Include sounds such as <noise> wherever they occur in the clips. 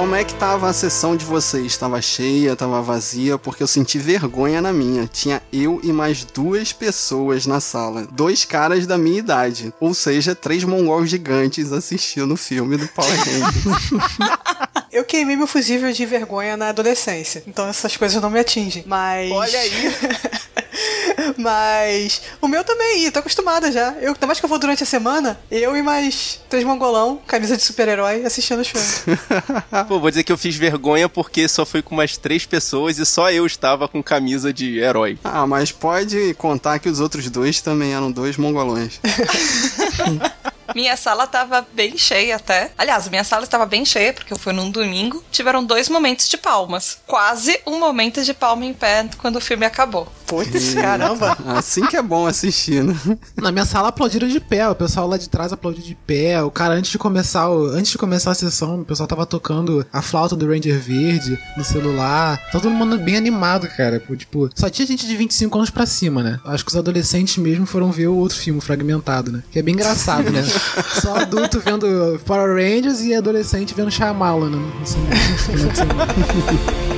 como é que tava a sessão de vocês? Tava cheia, tava vazia? Porque eu senti vergonha na minha. Tinha eu e mais duas pessoas na sala. Dois caras da minha idade. Ou seja, três mongóis gigantes assistindo o filme do Power Rangers. <laughs> Eu queimei meu fusível de vergonha na adolescência, então essas coisas não me atingem. Mas. Olha aí! <laughs> Mas o meu também, tô acostumada já. Eu, ainda mais que eu vou durante a semana, eu e mais três mongolão, camisa de super-herói, assistindo os filmes. <laughs> Pô, vou dizer que eu fiz vergonha porque só fui com umas três pessoas e só eu estava com camisa de herói. ah, mas pode contar que os outros dois também eram dois mongolões. <laughs> Minha sala tava bem cheia até. Aliás, minha sala estava bem cheia porque eu fui num domingo. Tiveram dois momentos de palmas. Quase um momento de palma em pé quando o filme acabou. Putz, caramba. Assim que é bom assistir, né? Na minha sala aplaudiram de pé, o pessoal lá de trás aplaudiu de pé. O cara, antes de começar, o- antes de começar a sessão, o pessoal tava tocando a flauta do Ranger Verde no celular. Tá todo mundo bem animado, cara. Tipo, só tinha gente de 25 anos pra cima, né? Acho que os adolescentes mesmo foram ver o outro filme fragmentado, né? Que é bem engraçado, né? <laughs> Só adulto vendo Power Rangers e adolescente vendo Shyamalan, né? Assim, assim.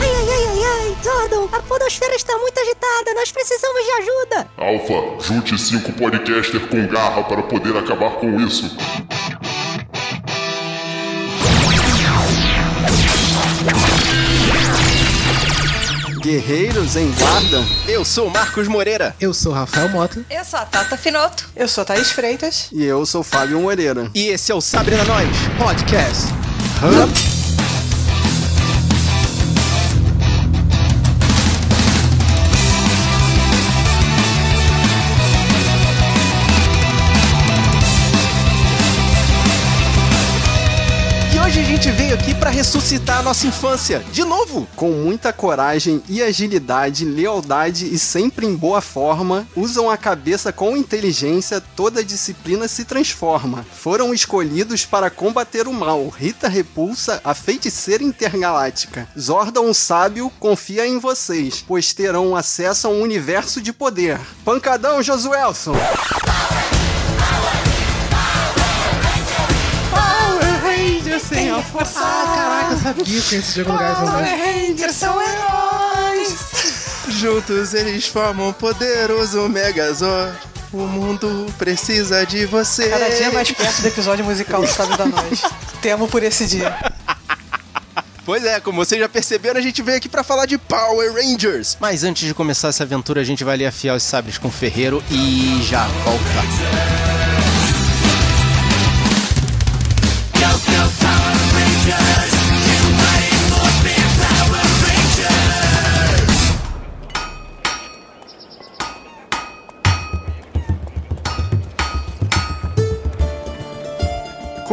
Ai, ai, ai, ai, ai, Zordon, a podosfera está muito agitada, nós precisamos de ajuda. Alpha, junte cinco podcaster com garra para poder acabar com isso. Guerreiros em guarda. Eu sou o Marcos Moreira. Eu sou o Rafael Mota. Eu sou a Tata Finoto. Eu sou a Thaís Freitas. E eu sou Fábio Moreira. E esse é o Sabrina Nós Podcast. E aqui pra ressuscitar a nossa infância. De novo. Com muita coragem e agilidade, lealdade e sempre em boa forma, usam a cabeça com inteligência, toda disciplina se transforma. Foram escolhidos para combater o mal. Rita Repulsa, a feiticeira intergaláctica. Zordon sábio confia em vocês, pois terão acesso a um universo de poder. Pancadão, Josuelson! Ah, caraca, eu sabia que esse jogo no Gás Rangers são heróis! Juntos eles formam um poderoso Megazord. O mundo precisa de você. Cada dia mais perto do episódio musical do Sábio da Noite. Temo por esse dia. Pois é, como vocês já perceberam, a gente veio aqui pra falar de Power Rangers. Mas antes de começar essa aventura, a gente vai ali afiar os sabres com o ferreiro e já volta. Yeah.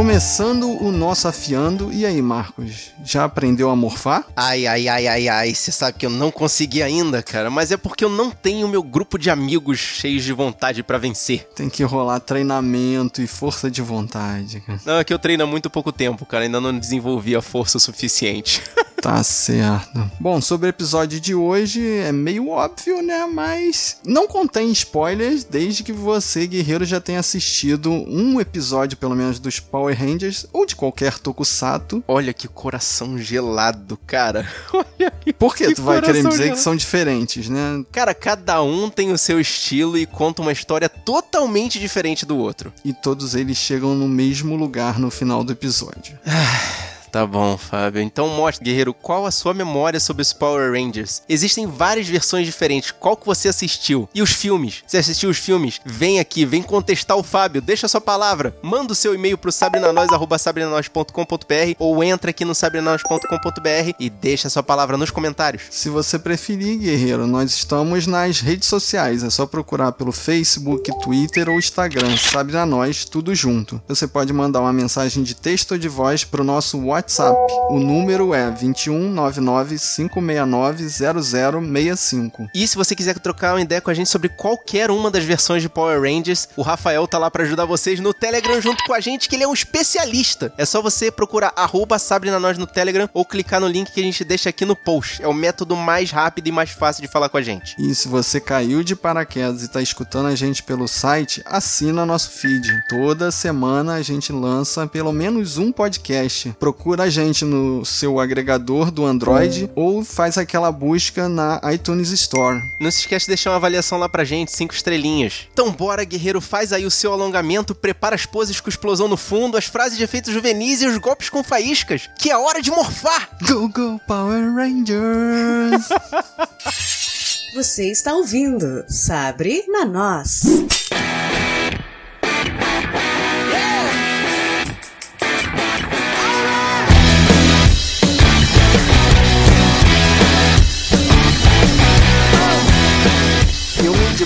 Começando o nosso afiando, e aí, Marcos? Já aprendeu a morfar? Ai, ai, ai, ai, ai, você sabe que eu não consegui ainda, cara, mas é porque eu não tenho meu grupo de amigos cheios de vontade pra vencer. Tem que rolar treinamento e força de vontade, cara. Não, é que eu treino há muito pouco tempo, cara, ainda não desenvolvi a força o suficiente. <laughs> Tá certo. Bom, sobre o episódio de hoje é meio óbvio, né? Mas não contém spoilers desde que você, guerreiro, já tenha assistido um episódio, pelo menos, dos Power Rangers ou de qualquer tokusatsu. Olha que coração gelado, cara. <laughs> Olha que Por que Que tu vai querer dizer gelado. que são diferentes, né? Cara, cada um tem o seu estilo e conta uma história totalmente diferente do outro. E todos eles chegam no mesmo lugar no final do episódio. Tá bom, Fábio. Então mostra, guerreiro, qual a sua memória sobre os Power Rangers? Existem várias versões diferentes. Qual que você assistiu? E os filmes? Você assistiu os filmes? Vem aqui, vem contestar o Fábio. Deixa a sua palavra. Manda o seu e-mail pro sabrinanois.com.br ou entra aqui no sabrinanois.com.br e deixa a sua palavra nos comentários. Se você preferir, guerreiro, nós estamos nas redes sociais. É só procurar pelo Facebook, Twitter ou Instagram. Sabe na nós, tudo junto. Você pode mandar uma mensagem de texto ou de voz pro nosso WhatsApp WhatsApp. O número é 2199-569-0065. E se você quiser trocar uma ideia com a gente sobre qualquer uma das versões de Power Rangers, o Rafael tá lá pra ajudar vocês no Telegram junto com a gente, que ele é um especialista. É só você procurar arroba Nós no Telegram ou clicar no link que a gente deixa aqui no post. É o método mais rápido e mais fácil de falar com a gente. E se você caiu de paraquedas e tá escutando a gente pelo site, assina nosso feed. Toda semana a gente lança pelo menos um podcast. Procura a gente no seu agregador do Android ou faz aquela busca na iTunes Store. Não se esquece de deixar uma avaliação lá pra gente, cinco estrelinhas. Então bora, guerreiro, faz aí o seu alongamento, prepara as poses com explosão no fundo, as frases de efeitos juvenis e os golpes com faíscas, que é hora de morfar! <laughs> Go, go, Power Rangers! <laughs> Você está ouvindo Sabre na Nós.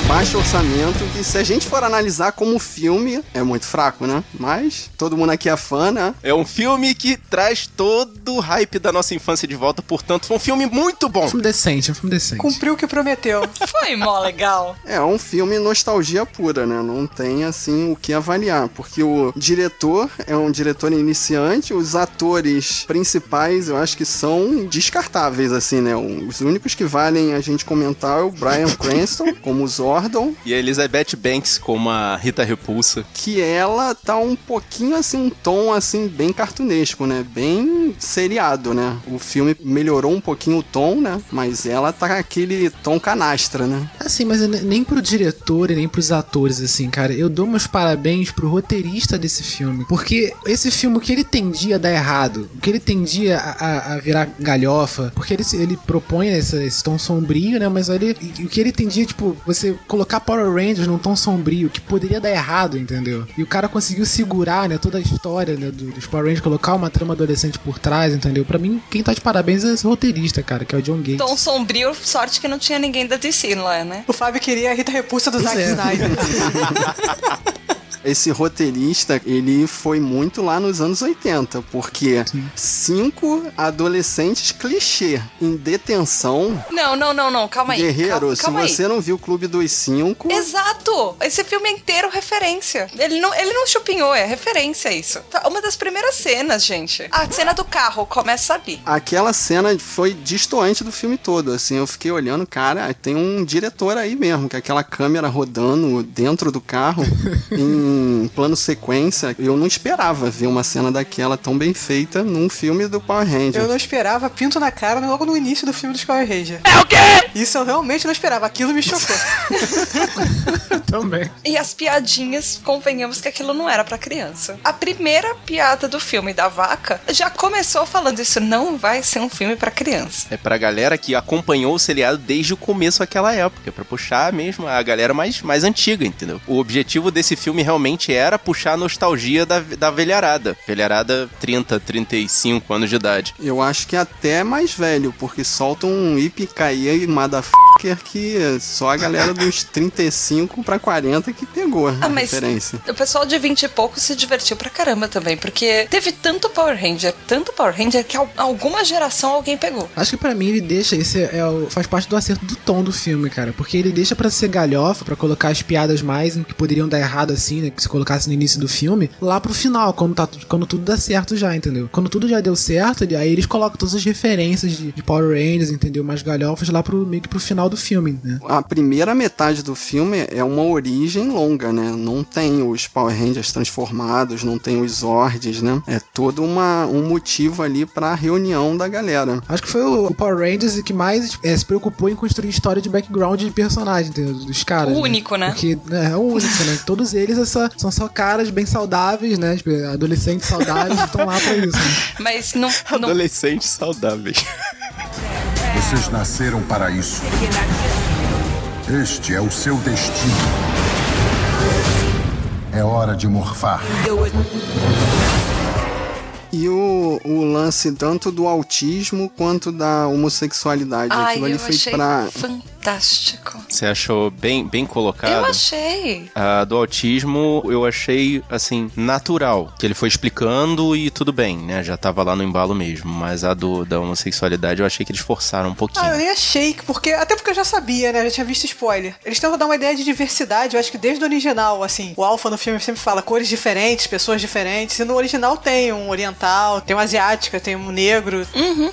Baixo orçamento que, se a gente for analisar como filme, é muito fraco, né? Mas todo mundo aqui é fã, né? É um filme que traz todo o hype da nossa infância de volta, portanto, foi um filme muito bom. Um filme decente, um filme decente. Cumpriu o que prometeu. <laughs> Foi mó legal. É um filme nostalgia pura, né? Não tem assim o que avaliar, porque o diretor é um diretor iniciante, os atores principais eu acho que são descartáveis, assim, né? Os únicos que valem a gente comentar é o Brian Cranston como Zordon, E a Elizabeth Banks como a Rita Repulsa. que ela tá um pouquinho assim, um tom assim bem cartunesco, né? Bem seriado, né? O filme melhorou um pouquinho o tom, né? Mas ela tá aquele tom canastra, né? Assim, mas nem pro diretor e nem pros atores, assim, cara. Eu dou meus parabéns pro roteirista desse filme. Porque esse filme, o que ele tendia a dar errado, o que ele tendia a, a- a virar galhofa, porque ele, se- ele propõe essa- esse tom sombrio, né? Mas ele, o que ele tendia, tipo, você colocar Power Rangers num tom sombrio, que poderia dar errado, entendeu? E o cara conseguiu segurar, né, toda a história né, do- dos Power Rangers, colocar uma trama adolescente por trás, entendeu? Pra mim, quem tá de parabéns é esse roteirista, cara, que é o John Gates. Tom sombrio, sorte que não tinha ninguém da DC lá, né? O Fábio queria a Rita Repulsa do Zack é. Snyder. <laughs> Esse roteirista, ele foi muito lá nos anos 80, porque cinco adolescentes clichê em detenção. Não, não, não, não, calma aí. Guerreiro, calma, se calma aí. você não viu o Clube dos Cinco, Exato! Esse filme é inteiro referência. Ele não, ele não chupinhou, é referência isso. Tá, Uma das primeiras cenas, gente. A cena do carro, começa ali. aquela cena foi distoante do filme todo. Assim, eu fiquei olhando, cara, tem um diretor aí mesmo, que aquela câmera rodando dentro do carro <laughs> em plano sequência. Eu não esperava ver uma cena daquela tão bem feita num filme do Power Rangers. Eu não esperava pinto na cara logo no início do filme dos Power Rangers. É o quê? Isso eu realmente não esperava. Aquilo me chocou. <laughs> Também. E as piadinhas, convenhamos que aquilo não era pra criança. A primeira piada do filme da vaca já começou falando isso não vai ser um filme pra criança. É pra galera que acompanhou o seriado desde o começo daquela época, é pra puxar mesmo a galera mais, mais antiga, entendeu? O objetivo desse filme realmente era puxar a nostalgia da, da velharada. Velharada 30, 35 anos de idade. Eu acho que até mais velho, porque solta um Ipicaia e motherfucker que só a galera dos <laughs> 35 pra 40 que pegou a Ah, mas referência. o pessoal de 20 e pouco se divertiu pra caramba também, porque teve tanto Power Ranger, tanto Power Ranger que al- alguma geração alguém pegou. Acho que pra mim ele deixa, esse é o, faz parte do acerto do tom do filme, cara. Porque ele deixa pra ser galhofa, pra colocar as piadas mais que poderiam dar errado assim, né? Que se colocasse no início do filme, lá pro final, quando, tá, quando tudo dá certo já, entendeu? Quando tudo já deu certo, aí eles colocam todas as referências de, de Power Rangers, entendeu? Mais galhofas lá pro meio que pro final do filme, né? A primeira metade do filme é uma origem longa, né? Não tem os Power Rangers transformados, não tem os Zords, né? É todo uma, um motivo ali pra reunião da galera. Acho que foi o, o Power Rangers que mais é, se preocupou em construir história de background de personagem, entendeu? Dos caras. O né? único, né? Porque né, é o único, né? Todos eles essa- são só caras bem saudáveis, né? Tipo, adolescentes saudáveis estão lá pra isso. Né? <laughs> Mas não. não Adolescentes saudáveis. Vocês nasceram para isso. Este é o seu destino. É hora de morfar. E o, o lance tanto do autismo quanto da homossexualidade. Ai, Aquilo ali eu foi achei pra. fantástico. Fantástico. Você achou bem, bem colocado? Eu achei. A do autismo eu achei, assim, natural. Que ele foi explicando e tudo bem, né? Já tava lá no embalo mesmo. Mas a do da homossexualidade eu achei que eles forçaram um pouquinho. Ah, eu nem achei, porque, até porque eu já sabia, né? Eu já tinha visto spoiler. Eles tentam dar uma ideia de diversidade, eu acho que desde o original, assim. O Alpha no filme sempre fala cores diferentes, pessoas diferentes. E no original tem um oriental, tem uma asiática, tem um negro.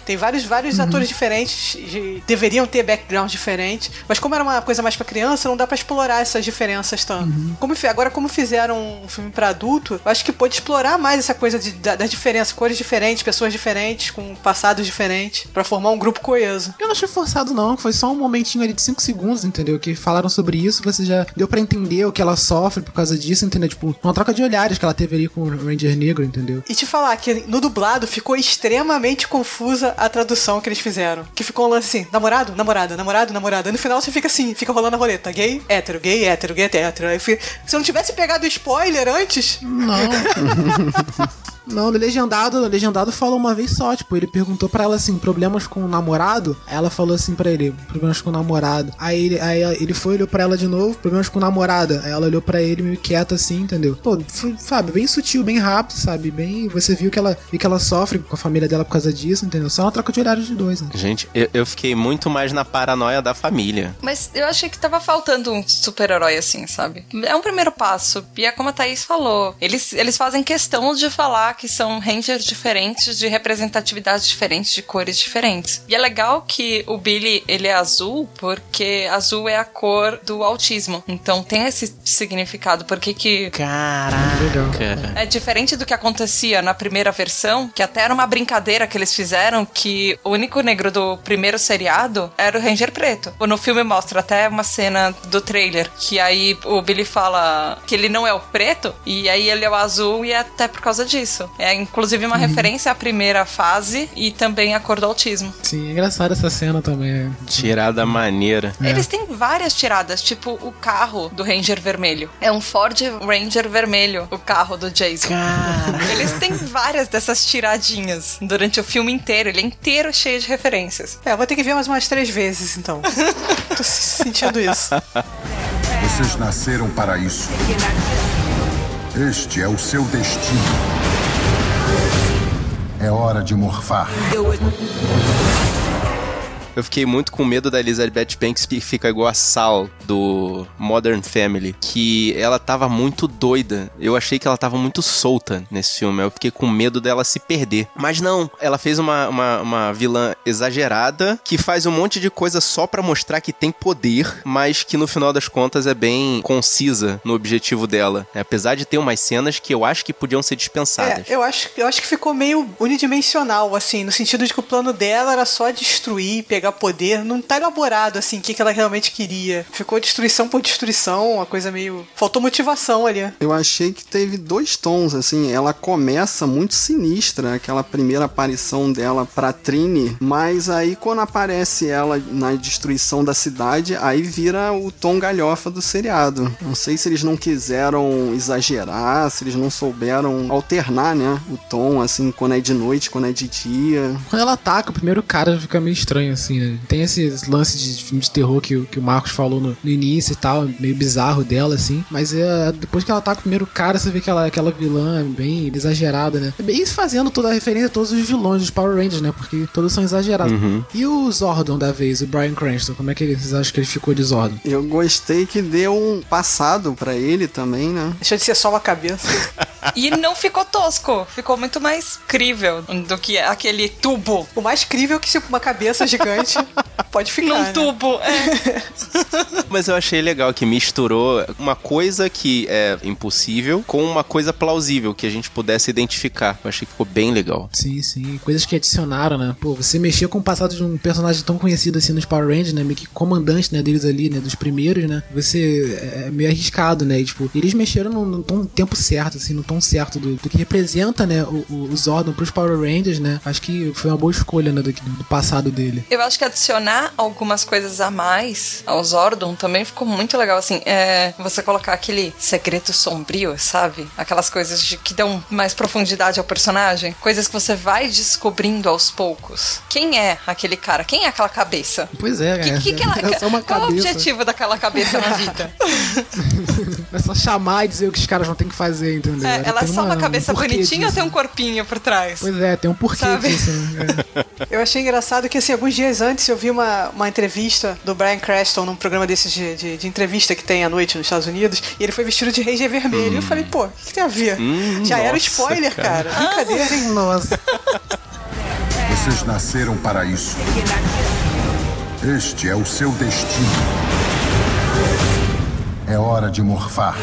Tem vários, vários atores diferentes. de- deveriam ter background diferente. Mas como era uma coisa mais pra criança, não dá pra explorar essas diferenças tanto. Como, fi- agora, como fizeram um filme pra adulto, eu acho que pôde explorar mais essa coisa de, da, da diferença. Cores diferentes, pessoas diferentes, com passados diferentes. pra formar um grupo coeso. Eu não achei forçado, não. Foi só um momentinho ali de 5 segundos, entendeu? Que falaram sobre isso, você já deu pra entender o que ela sofre por causa disso, entendeu? Tipo, uma troca de olhares que ela teve ali com o Ranger Negro, entendeu? E te falar que no dublado ficou extremamente confusa a tradução que eles fizeram. Que ficou um lance assim, namorado, namorada, namorado, namorada. No final você fica assim, fica rolando a roleta. Gay, hétero, gay, hétero, gay, hétero. Aí Se eu não tivesse pegado o spoiler antes, Não. <laughs> Não, no legendado, no legendado falou uma vez só, tipo, ele perguntou pra ela assim, problemas com o namorado? Aí ela falou assim pra ele, problemas com o namorado. Aí ele, aí ele foi, olhou pra ela de novo, problemas com namorada. Aí ela olhou pra ele meio quieta assim, entendeu? Pô, foi, sabe, bem sutil, bem rápido, sabe? Bem, você viu que ela, viu que ela sofre com a família dela por causa disso, entendeu? Só uma troca de olhares de dois, né? Gente, eu, eu fiquei muito mais na paranoia da família. Mas eu achei que tava faltando um super-herói assim, sabe? É um primeiro passo. E é como a Thaís falou. Eles, eles fazem questão de falar que são rangers diferentes, de representatividades diferentes, de cores diferentes. E é legal que o Billy, ele é azul, porque azul é a cor do autismo. Então tem esse significado. Porque que Caraca. é diferente do que acontecia na primeira versão, que até era uma brincadeira que eles fizeram, que o único negro do primeiro seriado era o Ranger Preto. No filme mostra até uma cena do trailer, que aí o Billy fala que ele não é o preto, e aí ele é o azul, e é até por causa disso. É inclusive uma referência à primeira fase e também à cor do autismo. Sim, é engraçada essa cena também. é. Tirada maneira. Eles têm várias tiradas, tipo o carro do Ranger Vermelho. É um Ford Ranger Vermelho, o carro do Jason. Eles têm várias dessas tiradinhas durante o filme inteiro. Ele é inteiro cheio de referências. é, eu vou ter que ver mais umas três vezes, então. <laughs> Tô sentindo isso. Vocês nasceram para isso. Este é o seu destino. É hora de morfar. Eu fiquei muito com medo da Elizabeth Banks que fica igual a Sal do Modern Family, que ela tava muito doida. Eu achei que ela tava muito solta nesse filme. Eu fiquei com medo dela se perder. Mas não, ela fez uma, uma, uma vilã exagerada que faz um monte de coisa só pra mostrar que tem poder, mas que no final das contas é bem concisa no objetivo dela. Apesar de ter umas cenas que eu acho que podiam ser dispensadas. É, eu acho, eu acho que ficou meio unidimensional, assim, no sentido de que o plano dela era só destruir, pegar poder. Não tá elaborado, assim, o que, que ela realmente queria. Ficou destruição por destruição, uma coisa meio. Faltou motivação ali. Eu achei que teve dois tons, assim, ela começa muito sinistra, aquela primeira aparição dela pra Trini, mas aí quando aparece ela na destruição da cidade, aí vira o tom galhofa do seriado. Não sei se eles não quiseram exagerar, se eles não souberam alternar, né, o tom, assim, quando é de noite, quando é de dia. Quando ela ataca, o primeiro cara fica meio estranho, assim, né? Tem esse lance de filme de terror que, o- que o Marcos falou no, no início e tal, meio bizarro dela, assim. Mas é, depois que ela ataca o primeiro cara, você vê que ela, aquela vilã bem exagerada, né? É bem isso fazendo toda a referência a todos os vilões dos Power Rangers, né? Porque todos são exagerados. E o Zordon da vez, o Brian Cranston, como é que ele- vocês acham que ele ficou de Zordon? Eu gostei que deu um passado pra ele também, né? Deixa de ser só uma cabeça. <laughs> E não ficou tosco, ficou muito mais crível do que aquele tubo. O mais crível é que se uma cabeça gigante pode ficar. Num né? tubo, é. <laughs> Mas eu achei legal que misturou uma coisa que é impossível com uma coisa plausível que a gente pudesse identificar. Eu achei que ficou bem legal. Sim, sim. Coisas que adicionaram, né? Pô, você mexia com o passado de um personagem tão conhecido assim nos Power Rangers, né? Meio que comandante, né? Deles ali, né? Dos primeiros, né? Você é meio arriscado, né? E, tipo, eles mexeram no, no tom- tempo certo, assim, no tom certo do, do que representa, né? O, o, o Zordon pros Power Rangers, né? Acho que foi uma boa escolha, né? Do, do passado dele. Eu acho que adicionar algumas coisas a mais ao Zordon também ficou muito legal, assim, é você colocar aquele segredo sombrio, sabe? Aquelas coisas de, que dão mais profundidade ao personagem, coisas que você vai descobrindo aos poucos. Quem é aquele cara? Quem é aquela cabeça? Pois é, Que, é. que que ela, <laughs> é só uma qual o cabeça. objetivo daquela cabeça na vida? <laughs> É só chamar e dizer o que os caras vão ter que fazer, entendeu? É, ela é só uma cabeça um bonitinha ou disso. tem um corpinho por trás? Pois é, tem um porquê Sabe? disso. Né? É. <laughs> Eu achei engraçado que, assim, alguns dias antes eu vi uma, uma entrevista do Brian Creston num programa desses de, de, de entrevista que tem à noite nos Estados Unidos, e ele foi vestido de Ranger vermelho. E eu falei, pô, o que, que tem a ver? Hum, Já era nossa, spoiler, cara. Brincadeira, hein? Nossa. Vocês nasceram para isso. Este é o seu destino. É hora de morfar.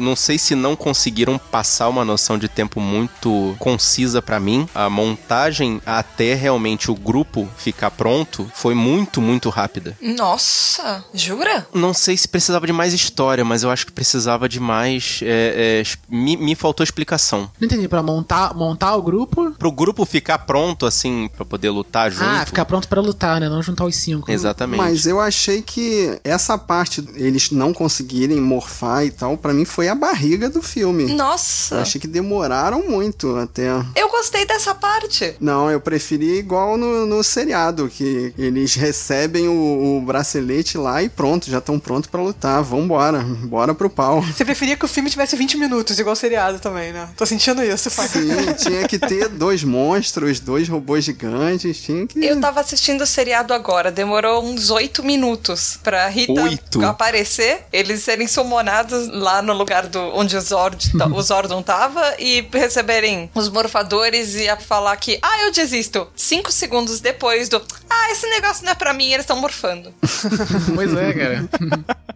Não sei se não conseguiram passar uma noção de tempo muito concisa pra mim. A montagem até realmente o grupo ficar pronto foi muito, muito rápida. Nossa, jura? Não sei se precisava de mais história, mas eu acho que precisava de mais. é, é, me, me faltou explicação. Não entendi, pra montar, montar o grupo. Pro grupo ficar pronto, assim, pra poder lutar junto. Ah, ficar pronto pra lutar, né? Não juntar os cinco. Exatamente. Mas eu achei que essa parte, eles não conseguirem morfar e tal, pra mim foi a barriga do filme. Eu Nossa, achei que demoraram muito até. eu gostei dessa parte. Não, eu preferi igual no, no seriado, que eles recebem o, o bracelete lá e pronto, já estão prontos pra lutar. Vambora, bora pro pau. Você preferia que o filme tivesse 20 minutos, igual o seriado também, né? Tô sentindo isso, pai. Sim, tinha que ter dois monstros, dois robôs gigantes, tinha que. Eu tava assistindo o seriado agora, demorou uns oito minutos pra Rita Oito? aparecer, eles serem summonados lá no lugar do onde o, Zord, <laughs> o Zordon tava e receberem os morfadores e a falar que, ah, eu desisto. Cinco segundos depois do, ah, esse negócio não é pra mim, eles estão morfando. <laughs> Pois é, cara.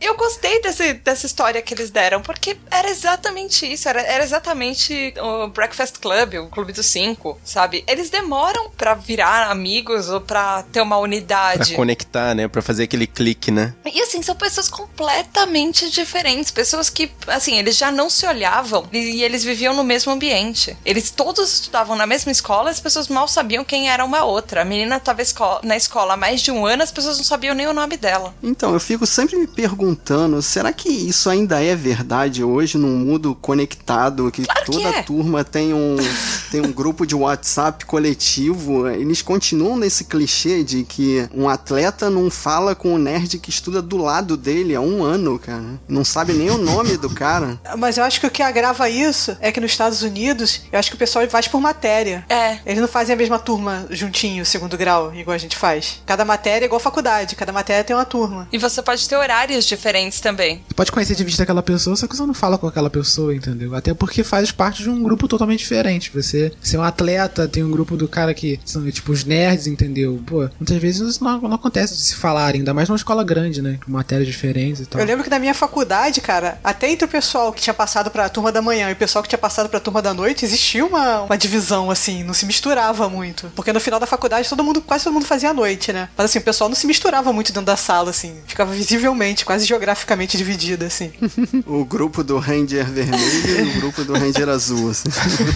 Eu gostei desse, dessa história que eles deram, porque era exatamente isso, era, era exatamente o Breakfast Club, o Clube dos Cinco, sabe? Eles demoram pra virar amigos ou pra ter uma Pra unidade. conectar, né? Pra fazer aquele clique, né? E assim, são pessoas completamente diferentes. Pessoas que, assim, eles já não se olhavam e, eles viviam no mesmo ambiente. Eles todos estudavam na mesma escola, as pessoas mal sabiam quem era uma outra. A menina tava esco- na escola há mais de um ano, as pessoas não sabiam nem o nome dela. Então, eu fico sempre me perguntando, será que isso ainda é verdade hoje num mundo conectado, que Claro que toda é. turma tem um, <laughs> tem um grupo de WhatsApp coletivo? Eles continuam nesse clichê de que um atleta não fala com o nerd que estuda do lado dele há um ano, cara. Não sabe nem o nome do cara. <laughs> Mas eu acho que o que agrava isso é que nos Estados Unidos, eu acho que o pessoal faz por matéria. É. Eles não fazem a mesma turma juntinho, segundo grau, igual a gente faz. Cada matéria é igual faculdade, cada matéria tem uma turma. E você pode ter horários diferentes também. Você pode conhecer de vista aquela pessoa, só que você não fala com aquela pessoa, entendeu? Até porque faz parte de um grupo totalmente diferente. Você, você é um atleta, tem um grupo do cara que são tipo os nerds, entendeu? Pô, muitas vezes isso não, não acontece de se falarem, ainda mais numa escola grande, né? Com matérias diferentes e tal. Eu lembro que na minha faculdade, cara, até entre o pessoal que tinha passado pra turma da manhã e o pessoal que tinha passado pra turma da noite, existia uma, uma divisão, assim, não se misturava muito. Porque no final da faculdade todo mundo, quase todo mundo fazia a noite, né? Mas assim, o pessoal não se misturava muito dentro da sala, assim. Ficava visivelmente, quase geograficamente dividido, assim. <laughs> O grupo do Ranger vermelho e o grupo do Ranger azul. assim.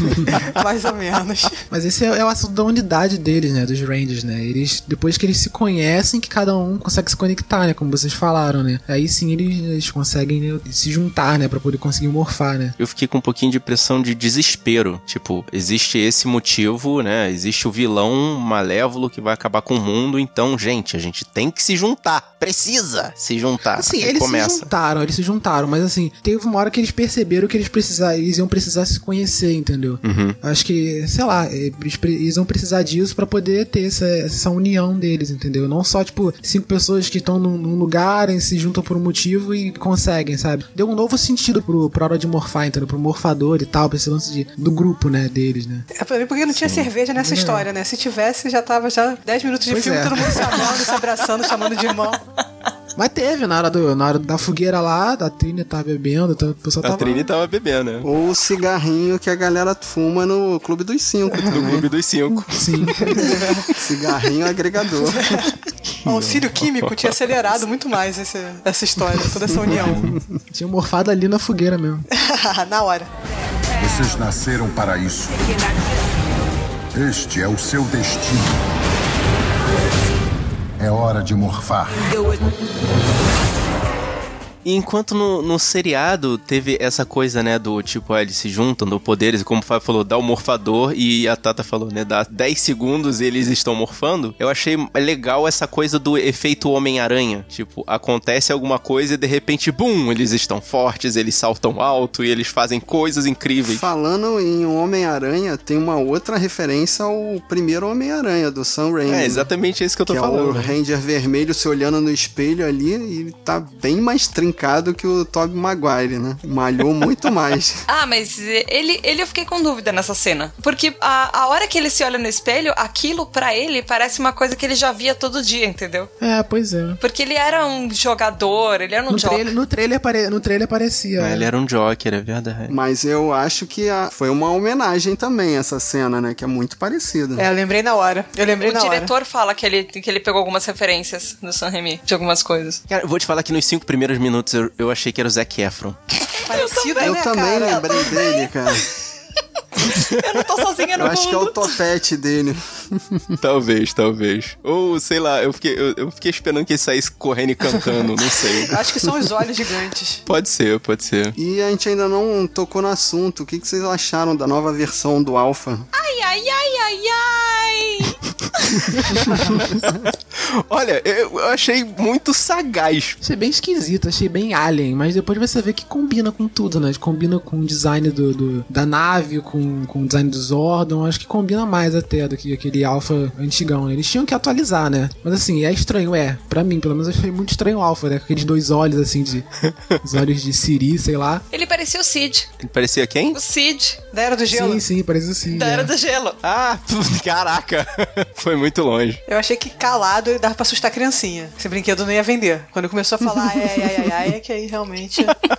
<laughs> Mais ou menos. Mas esse é, é o assunto da unidade deles, né? Dos Rangers, né? Eles, depois que eles se conhecem, que cada um consegue se conectar, né? Como vocês falaram, né? Aí sim eles, eles conseguem né, se juntar, né? Pra poder conseguir morfar, né? Eu fiquei com um pouquinho de pressão de desespero. Tipo, existe esse motivo, né? Existe o vilão malévolo que vai acabar com o mundo. Então, gente, a gente tem que se juntar. Precisa se juntar. Assim, Aí eles começa. se juntaram, eles se juntaram, mas assim, teve uma hora que eles perceberam que eles precisavam, eles iam precisar se conhecer, entendeu? Uhum. Acho que, sei lá, eles, eles iam precisar disso pra poder ter essa, essa união deles, entendeu? Não só, tipo, cinco pessoas que estão num, num lugar e se juntam por um motivo e conseguem, sabe? Deu um novo sentido pro, pra hora de morfar, entendeu? Pro morfador e tal, pra esse lance de, do grupo, né, deles, né? É pra mim porque não tinha cerveja nessa história, né? Se tivesse, já tava já 10 minutos de Pois filme, é. todo mundo se amando, se abraçando, chamando de irmão. <laughs> Mas teve, na hora, do, na hora da fogueira lá, da Trini tava bebendo, então o pessoal A tava... Trini tava bebendo, né? Ou o cigarrinho que a galera fuma no Clube dos Cinco Do também. Clube dos Cinco. Sim. <laughs> Cigarrinho agregador. O auxílio químico tinha acelerado muito mais esse- essa história, toda essa união. <laughs> Tinha morfado ali na fogueira mesmo. <laughs> Na hora. Vocês nasceram para isso. Este é o seu destino. É hora de morfar. E enquanto no, no seriado teve essa coisa, né, do tipo, ah, eles se juntam, do poderes, e como o Fábio falou, dá o morfador, e a Tata falou, né, dá 10 segundos e eles estão morfando, eu achei legal essa coisa do efeito Homem-Aranha. Tipo, acontece alguma coisa e de repente, bum, eles estão fortes, eles saltam alto e eles fazem coisas incríveis. Falando em Homem-Aranha, tem uma outra referência ao primeiro Homem-Aranha, do Sam Raimi. É exatamente isso que eu tô que falando. é o Ranger vermelho se olhando no espelho ali e tá bem mais trincado que o Tobey Maguire, né? Malhou muito mais. <laughs> Ah, mas ele, ele eu fiquei com dúvida nessa cena. Porque a, a hora que ele se olha no espelho, aquilo pra ele parece uma coisa que ele já via todo dia, entendeu? É, pois é. Porque ele era um jogador, ele era um No trailer, no, trailer apare- no trailer aparecia. Ah, é. ele era um Joker, é verdade. Mas eu acho que a- foi uma homenagem também essa cena, né? Que é muito parecida. É, eu lembrei na hora. Eu lembrei O na hora. diretor fala que ele, que ele pegou algumas referências do San Remi, de algumas coisas. Cara, eu vou te falar que nos cinco primeiros minutos eu, eu achei que era o Zac Efron. Parecido, Eu né, também cara? lembrei dele, cara. Eu não tô sozinha no Eu acho que é o mundo. topete dele. talvez, talvez. Ou, sei lá, eu fiquei, eu, eu fiquei esperando que ele saísse correndo e cantando, não sei. <laughs> Acho que são os olhos gigantes. Pode ser, pode ser. E a gente ainda não tocou no assunto. O que, que vocês acharam da nova versão do Alpha? Ai, ai, ai, ai, ai. <laughs> Olha, eu achei muito sagaz. Achei bem esquisito, achei bem alien, mas depois você vê que combina com tudo, né? Combina com o design do, do- da nave, com, com o design do Zordon, acho que combina mais até do que aquele Alpha antigão, né? Eles tinham que atualizar, né? Mas assim, é estranho, é. Pra mim, pelo menos, eu achei muito estranho o Alpha, né? Com aqueles dois olhos, assim, de... os olhos de Siri, sei lá. Ele parecia o Cid. Ele parecia quem? O Cid, Da Era do Gelo. Sim, sim, parece assim. da né? Era do Gelo. Ah, <laughs> caraca. <laughs> Foi muito longe. Eu achei que calado ele dava pra assustar a criancinha. Esse brinquedo não ia vender. Quando começou a falar ai, ai, ai, ai, é que aí realmente. <laughs>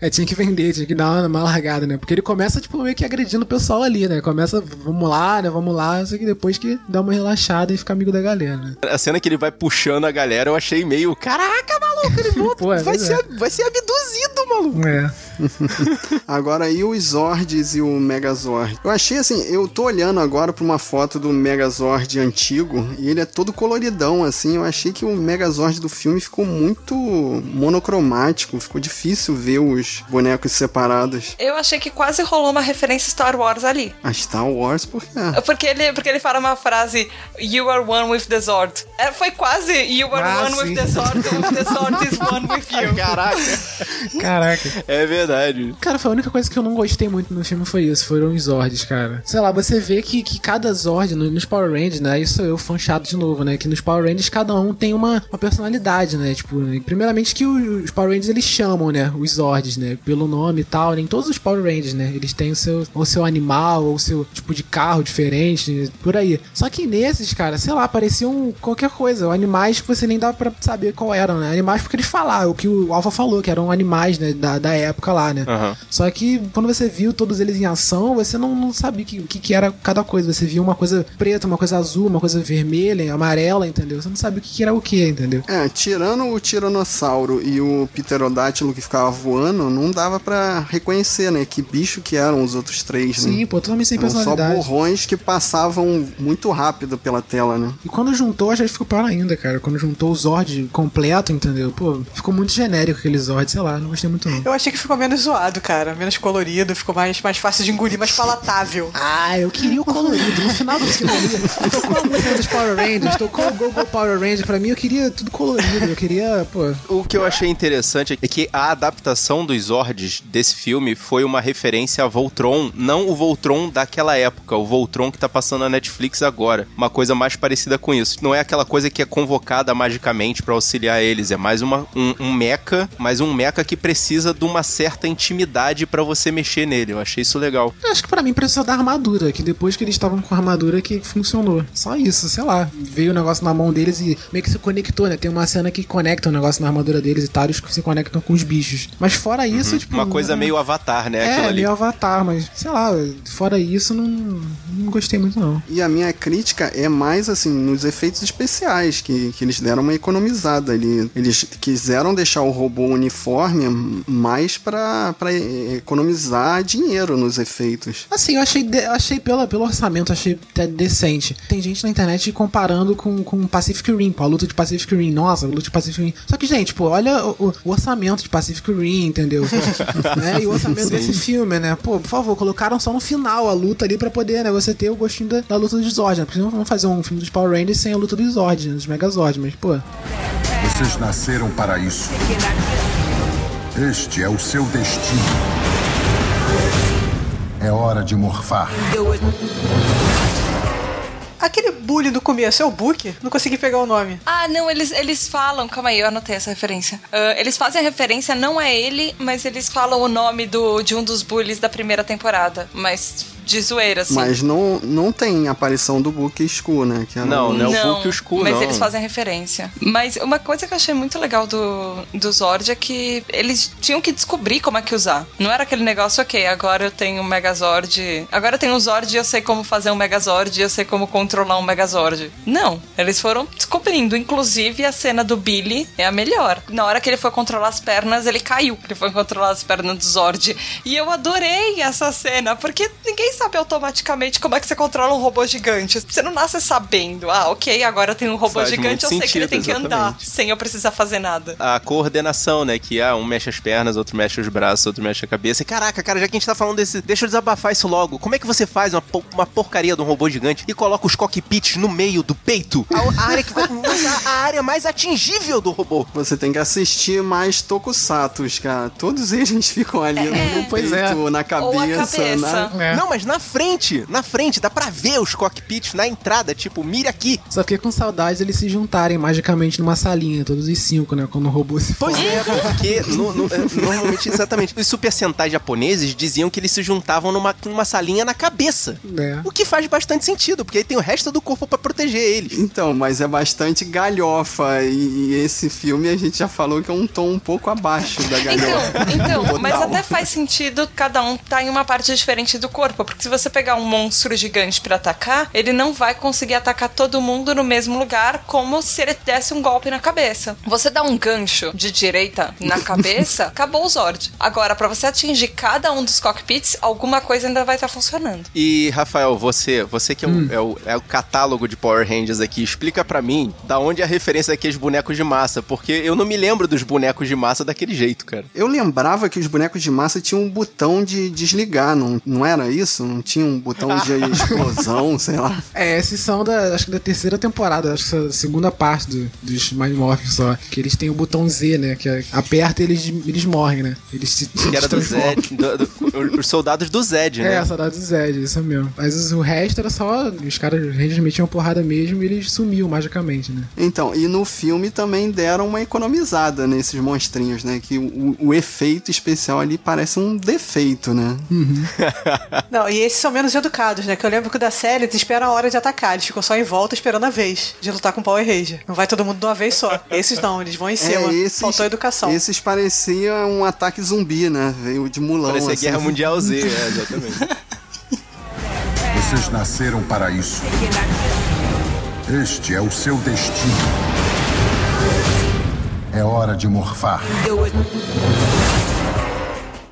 É, tinha que vender, tinha que dar uma, uma largada, né? Porque ele começa, tipo, meio que agredindo o pessoal ali, né? Começa, vamos lá, né? Vamos lá, só que depois que dá uma relaxada e fica amigo da galera, né? A cena que ele vai puxando a galera, eu achei meio. Caraca, maluco, ele <laughs> volta. Pô, é vai, ser, vai ser abduzido, maluco. É. <laughs> Agora, e os Zords e o Megazord? Eu achei assim, eu tô olhando agora pra uma foto do Megazord antigo e ele é todo coloridão, assim. Eu achei que o Megazord do filme ficou muito monocromático, ficou difícil ver os bonecos separados. Eu achei que quase rolou uma referência Star Wars ali. A Star Wars, por quê? Porque ele, porque ele fala uma frase You are one with the Zord. É, foi quase You are Ah, one sim. with the Zord and the Zord is one with you. <laughs> Caraca. Caraca. É verdade. Cara, foi a única coisa que eu não gostei muito no filme foi isso, foram os Zords, cara. Sei lá, você vê que, que cada Zord, no- nos Power Rangers, né, isso eu fã chato de novo, né, que nos Power Rangers cada um tem uma, uma personalidade, né, tipo, primeiramente que os Power Rangers eles chamam, né, os Zords, né, pelo nome e tal, nem todos os Power Rangers, né, eles têm o seu, ou seu animal, ou seu tipo de carro diferente, por aí. Só que nesses, cara, sei lá, pareciam qualquer coisa, animais que você nem dava pra saber qual eram, né, animais porque eles falaram, o que o Alpha falou, que eram animais, né, da, da época lá, né. Aham. Só que quando você viu todos eles em ação, você não, não sabia o que, o que, que era cada coisa. Você viu uma coisa preta, uma coisa azul, uma coisa vermelha, amarela, entendeu? Você não sabia o que, que era o que, entendeu? É, tirando o Tiranossauro e o Pterodátilo que ficava voando, não dava pra reconhecer, né? Que bicho que eram os outros três, né? Sim, pô, totalmente sem Eram só personalidade. borrões que passavam muito rápido pela tela, né? E quando juntou, acho que ficou pior ainda, cara. Quando juntou o Zord completo, entendeu? Pô, ficou muito genérico aquele Zord, sei lá, não gostei muito não. Eu achei que ficou menos zoado, cara. Menos colorido, ficou mais, mais fácil de engolir, mais palatável. Ah, eu queria o colorido. No final do filme ali, tocou a música dos Power Rangers, tocou o Go Go Power Ranger. Pra mim, eu queria tudo colorido. Eu queria, pô, O que eu achei interessante é que a adaptação dos Zords desse filme foi uma referência a Voltron, não o Voltron daquela época, o Voltron que tá passando na Netflix agora. Uma coisa mais parecida com isso. Não é aquela coisa que é convocada magicamente pra auxiliar eles, é mais uma, um, um mecha, mas um mecha que precisa de uma certa intimidade pra você mexer nele. Eu achei isso legal. Acho que pra mim precisou da armadura, que depois que eles estavam com a armadura que funcionou. Só isso, sei lá. Veio o negócio na mão deles e meio que se conectou, né? Tem uma cena que conecta o negócio na armadura deles e tal, eles se conectam com os bichos. Mas fora isso, tipo. Uma coisa é- meio avatar, né? É, ali. meio avatar, mas sei lá, fora isso, não, não gostei muito não. E a minha crítica é mais assim nos efeitos especiais, que, que eles deram uma economizada ali. Eles quiseram deixar o robô uniforme mais pra pra, economizar dinheiro nos efeitos. Assim, eu achei, de- achei pela, pelo orçamento, achei até decente. Tem gente na internet comparando com, com Pacific Rim, pô, a luta de Pacific Rim. Nossa, a luta de Pacific Rim. Só que, gente, pô, olha o, o- o orçamento de Pacific Rim, entendeu? <laughs> né? E o orçamento desse filme, né? Pô, por favor, colocaram só no final a luta ali pra poder, né? Você ter o gostinho da, da luta dos Zord, né? Porque não vão fazer um filme dos Power Rangers sem a luta dos Zord, né? dos Megazord, mas, pô. Vocês nasceram para isso. Este é o seu destino. É hora de morfar. Bully do começo é o Book? Não consegui pegar o nome. Ah, não, eles, eles falam. Calma aí, eu anotei essa referência. Ah, eles fazem a referência, não é ele, mas eles falam o nome do, de um dos bullies da primeira temporada. Mas de zoeira, assim. Mas não, não tem aparição do Book Skull, né? Que era Não, um- não é o Hulk e o Skull, mas não. eles fazem referência. Mas uma coisa que eu achei muito legal do, do Zord é que eles tinham que descobrir como é que usar. Não era aquele negócio, ok, agora eu tenho um Megazord. Agora eu tenho um Zord e eu sei como fazer um Megazord e eu sei como controlar um Megazord. Não, eles foram descobrindo. Inclusive, a cena do Billy é a melhor. Na hora que ele foi controlar as pernas, ele caiu. Ele foi controlar as pernas do Zord. E eu adorei essa cena, porque ninguém sabe automaticamente como é que você controla um robô gigante. Você não nasce sabendo. Ah, ok, agora tenho um robô Faz gigante, eu sei que ele tem que andar exatamente. sem eu precisar fazer nada. a coordenação, né? Que ah, um mexe as pernas, outro mexe os braços, outro mexe a cabeça. E caraca, cara, já que a gente tá falando desse. Deixa eu desabafar isso logo. Como é que você faz uma, po- uma porcaria de um robô gigante e coloca os cockpits no meio do peito? A, a área que vai. a, a área mais atingível do robô. Você tem que assistir mais Tokusatos, cara. Todos eles ficam ali no Pois é. peito, na cabeça. Cabeça. na- É. Não, mas na frente, na frente, dá pra ver os cockpits na entrada, tipo, mira aqui. Só fiquei com saudades eles se juntarem magicamente numa salinha, todos os cinco, né? Quando o robô se Pois é, porque no- no- é, normalmente, exatamente, os Super Sentai japoneses diziam que eles se juntavam numa, numa salinha na cabeça. É. O que faz bastante sentido, porque aí tem o resto do corpo pra proteger eles. Então, mas é bastante galhofa. E, e esse filme a gente já falou que é um tom um pouco abaixo da galhofa. Então, então, mas até faz sentido cada um tá em uma parte diferente do corpo. Porque se você pegar um monstro gigante pra atacar, ele não vai conseguir atacar todo mundo no mesmo lugar, como se ele desse um golpe na cabeça. Você dá um gancho de direita na <laughs> cabeça, acabou o Zord. Agora, pra você atingir cada um dos cockpits, alguma coisa ainda vai estar funcionando. E, Rafael, você, você que é, o, é o- é o catálogo de Power Rangers aqui, explica pra mim da onde é a referência daqueles bonecos de massa, porque eu não me lembro dos bonecos de massa daquele jeito, cara. Eu lembrava que os bonecos de massa tinham um botão de desligar, não, não era isso? Não tinha um botão de <laughs> explosão, sei lá. É, esses são da, acho que da terceira temporada, acho que essa segunda parte do- dos Mais Morphs só. Que eles têm o botão Z, né? Que é- aperta e eles, eles morrem, né? Eles se, se Que era do. Zed, do- do- os soldados do Zed, né? É, saudade do Zed, isso mesmo. Mas os- o resto era só. Os caras os Rangers metiam porrada mesmo e eles sumiam magicamente, né? Então, e no filme também deram uma economizada nesses monstrinhos, né? Que o, o efeito especial ali parece um defeito, né? <laughs> Não, e esses são menos educados, né? Que eu lembro que o da série eles esperam a hora de atacar. Eles ficam só em volta esperando a vez de lutar com o Power Ranger. Não vai todo mundo de uma vez só. <laughs> Esses não, eles vão em cima. Faltou educação. Esses parecia um ataque zumbi, né? Veio de mulão. Parecia assim. Guerra Mundial Z, é, <laughs> exatamente. Vocês nasceram para isso. Este é o seu destino. É hora de morfar.